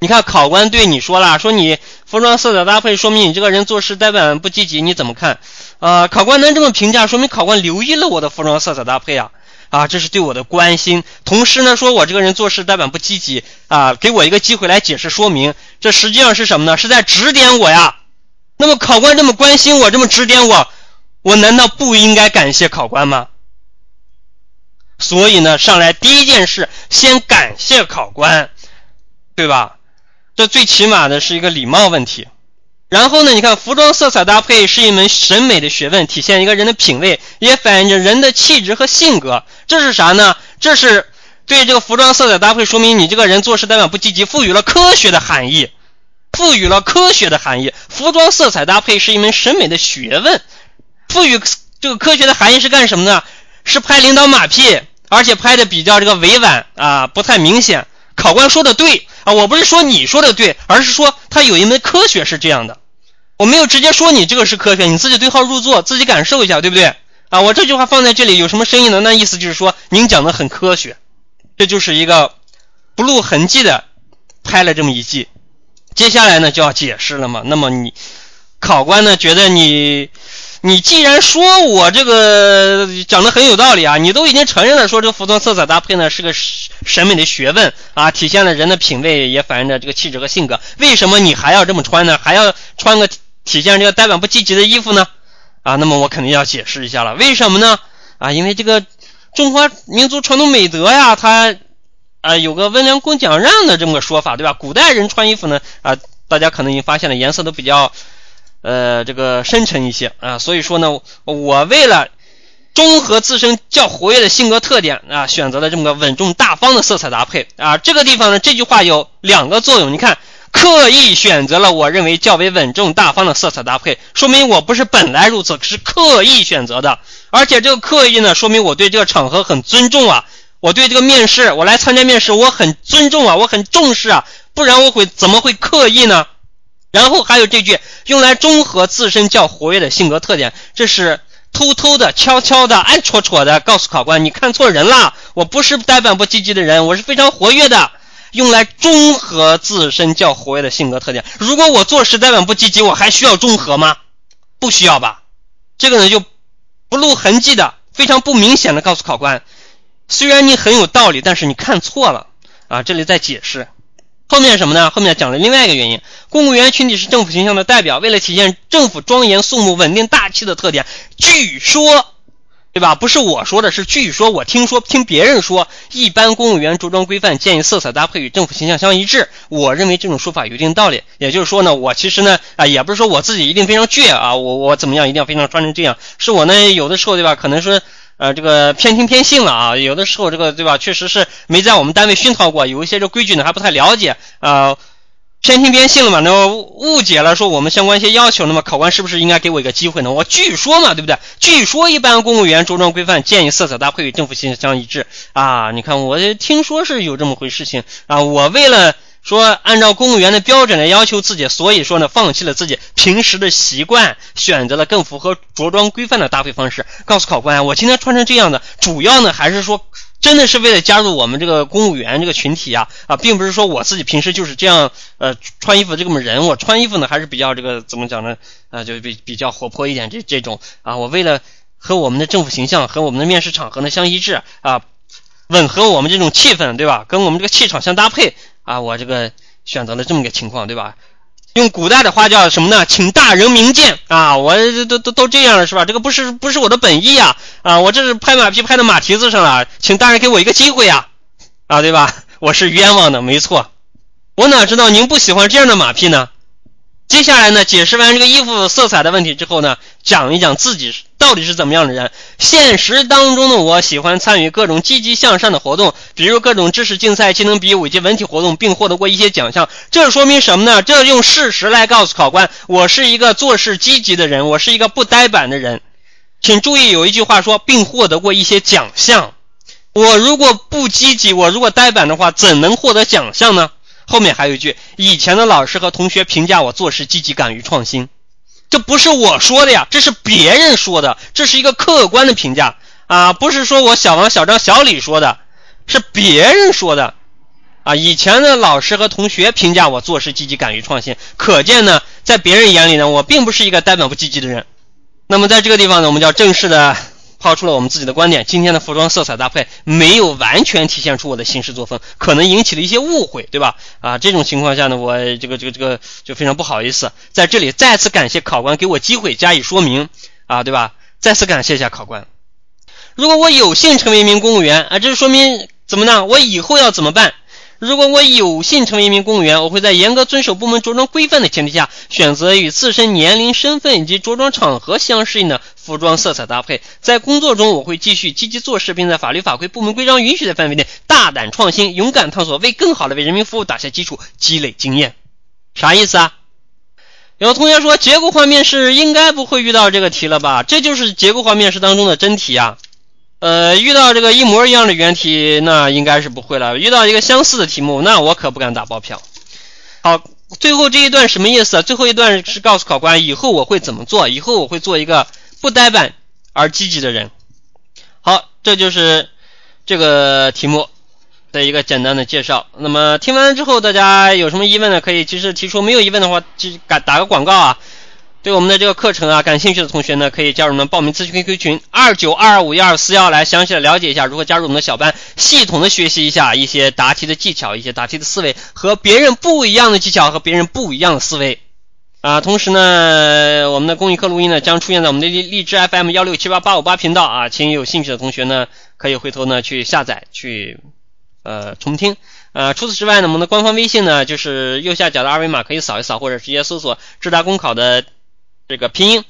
你看，考官对你说了，说你服装色彩搭配，说明你这个人做事呆板不积极，你怎么看？啊，考官能这么评价，说明考官留意了我的服装色彩搭配啊啊，这是对我的关心。同时呢，说我这个人做事呆板不积极啊，给我一个机会来解释说明，这实际上是什么呢？是在指点我呀。那么考官这么关心我，这么指点我，我难道不应该感谢考官吗？所以呢，上来第一件事，先感谢考官，对吧？这最起码的是一个礼貌问题。然后呢，你看服装色彩搭配是一门审美的学问，体现一个人的品味，也反映着人的气质和性格。这是啥呢？这是对这个服装色彩搭配，说明你这个人做事代表不积极，赋予了科学的含义，赋予了科学的含义。服装色彩搭配是一门审美的学问，赋予这个科学的含义是干什么呢？是拍领导马屁，而且拍的比较这个委婉啊，不太明显。考官说的对。啊，我不是说你说的对，而是说他有一门科学是这样的。我没有直接说你这个是科学，你自己对号入座，自己感受一下，对不对？啊，我这句话放在这里有什么深意呢？那意思就是说您讲的很科学，这就是一个不露痕迹的拍了这么一记。接下来呢就要解释了嘛。那么你考官呢觉得你。你既然说我这个讲的很有道理啊，你都已经承认了，说这个服装色彩搭配呢是个审美的学问啊，体现了人的品味，也反映着这个气质和性格。为什么你还要这么穿呢？还要穿个体现这个呆板不积极的衣服呢？啊，那么我肯定要解释一下了。为什么呢？啊，因为这个中华民族传统美德呀，它啊有个温良恭俭让的这么个说法，对吧？古代人穿衣服呢啊，大家可能已经发现了，颜色都比较。呃，这个深沉一些啊，所以说呢，我为了综合自身较活跃的性格特点啊，选择了这么个稳重大方的色彩搭配啊。这个地方呢，这句话有两个作用。你看，刻意选择了我认为较为稳重大方的色彩搭配，说明我不是本来如此，是刻意选择的。而且这个刻意呢，说明我对这个场合很尊重啊，我对这个面试，我来参加面试，我很尊重啊，我很重视啊，不然我会怎么会刻意呢？然后还有这句，用来中和自身较活跃的性格特点，这是偷偷的、悄悄的、暗戳戳的告诉考官，你看错人了，我不是呆板不积极的人，我是非常活跃的。用来中和自身较活跃的性格特点。如果我做事呆板不积极，我还需要中和吗？不需要吧。这个呢就不露痕迹的、非常不明显的告诉考官，虽然你很有道理，但是你看错了啊。这里在解释。后面什么呢？后面讲了另外一个原因，公务员群体是政府形象的代表，为了体现政府庄严肃穆、稳定大气的特点，据说，对吧？不是我说的，是据说，我听说，听别人说，一般公务员着装规范建议色彩搭配与政府形象相一致。我认为这种说法有一定道理。也就是说呢，我其实呢，啊，也不是说我自己一定非常倔啊，我我怎么样一定要非常穿成这样，是我呢有的时候，对吧？可能说。呃，这个偏听偏信了啊，有的时候这个对吧，确实是没在我们单位熏陶过，有一些这规矩呢还不太了解啊，偏听偏信了嘛，那误解了说我们相关一些要求，那么考官是不是应该给我一个机会呢？我据说嘛，对不对？据说一般公务员着装规范建议色彩搭配与政府形象一致啊，你看我听说是有这么回事情啊，我为了。说按照公务员的标准来要求自己，所以说呢，放弃了自己平时的习惯，选择了更符合着装规范的搭配方式。告诉考官，我今天穿成这样的，主要呢还是说，真的是为了加入我们这个公务员这个群体啊啊，并不是说我自己平时就是这样呃穿衣服这么人，我穿衣服呢还是比较这个怎么讲呢啊，就比比较活泼一点这这种啊，我为了和我们的政府形象和我们的面试场合呢相一致啊，吻合我们这种气氛，对吧？跟我们这个气场相搭配。啊，我这个选择了这么个情况，对吧？用古代的话叫什么呢？请大人明鉴啊！我都都都这样了，是吧？这个不是不是我的本意啊！啊，我这是拍马屁拍到马蹄子上了，请大人给我一个机会呀！啊，对吧？我是冤枉的，没错。我哪知道您不喜欢这样的马屁呢？接下来呢，解释完这个衣服色彩的问题之后呢，讲一讲自己到底是怎么样的人。现实当中的我喜欢参与各种积极向上的活动，比如各种知识竞赛、技能比武以及文体活动，并获得过一些奖项。这说明什么呢？这用事实来告诉考官，我是一个做事积极的人，我是一个不呆板的人。请注意，有一句话说，并获得过一些奖项。我如果不积极，我如果呆板的话，怎能获得奖项呢？后面还有一句，以前的老师和同学评价我做事积极、敢于创新，这不是我说的呀，这是别人说的，这是一个客观的评价啊，不是说我小王、小张、小李说的，是别人说的啊。以前的老师和同学评价我做事积极、敢于创新，可见呢，在别人眼里呢，我并不是一个呆板不积极的人。那么在这个地方呢，我们叫正式的。抛出了我们自己的观点，今天的服装色彩搭配没有完全体现出我的行事作风，可能引起了一些误会，对吧？啊，这种情况下呢，我这个这个这个就非常不好意思，在这里再次感谢考官给我机会加以说明，啊，对吧？再次感谢一下考官。如果我有幸成为一名公务员，啊，这说明怎么呢？我以后要怎么办？如果我有幸成为一名公务员，我会在严格遵守部门着装规范的前提下，选择与自身年龄、身份以及着装场合相适应的服装色彩搭配。在工作中，我会继续积极做事，并在法律法规、部门规章允许的范围内大胆创新、勇敢探索，为更好的为人民服务打下基础，积累经验。啥意思啊？有同学说结构化面试应该不会遇到这个题了吧？这就是结构化面试当中的真题啊。呃，遇到这个一模一样的原题，那应该是不会了。遇到一个相似的题目，那我可不敢打包票。好，最后这一段什么意思？最后一段是告诉考官，以后我会怎么做？以后我会做一个不呆板而积极的人。好，这就是这个题目的一个简单的介绍。那么听完之后，大家有什么疑问呢？可以及时提出。没有疑问的话，就打打个广告啊。对我们的这个课程啊感兴趣的同学呢，可以加入我们报名咨询 QQ 群二九二五幺二四幺，来详细的了解一下如何加入我们的小班，系统的学习一下一些答题的技巧，一些答题的思维和别人不一样的技巧和别人不一样的思维啊。同时呢，我们的公益课录音呢将出现在我们的荔荔枝 FM 幺六七八八五八频道啊，请有兴趣的同学呢可以回头呢去下载去呃重听。呃，除此之外呢，我们的官方微信呢就是右下角的二维码可以扫一扫，或者直接搜索智达公考的。这个拼音，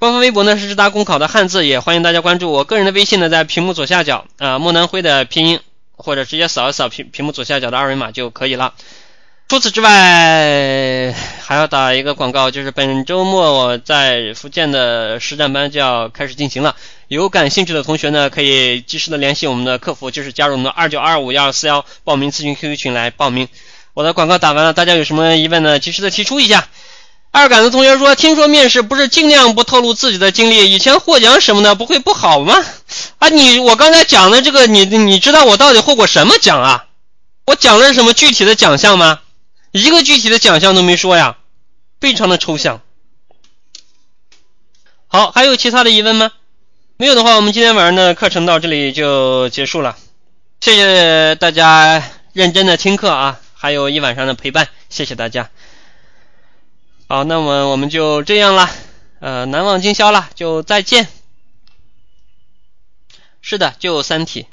官方微博呢是智达公考的汉字，也欢迎大家关注我个人的微信呢，在屏幕左下角啊，莫南辉的拼音，或者直接扫一扫屏屏幕左下角的二维码就可以了。除此之外，还要打一个广告，就是本周末我在福建的实战班就要开始进行了，有感兴趣的同学呢，可以及时的联系我们的客服，就是加入我们的二九二五幺二四幺报名咨询 QQ 群来报名。我的广告打完了，大家有什么疑问呢？及时的提出一下。二杆子同学说：“听说面试不是尽量不透露自己的经历，以前获奖什么的不会不好吗？啊，你我刚才讲的这个，你你知道我到底获过什么奖啊？我讲的是什么具体的奖项吗？一个具体的奖项都没说呀，非常的抽象。好，还有其他的疑问吗？没有的话，我们今天晚上的课程到这里就结束了。谢谢大家认真的听课啊，还有一晚上的陪伴，谢谢大家。”好，那么我们就这样了，呃，难忘今宵了，就再见。是的，就三体。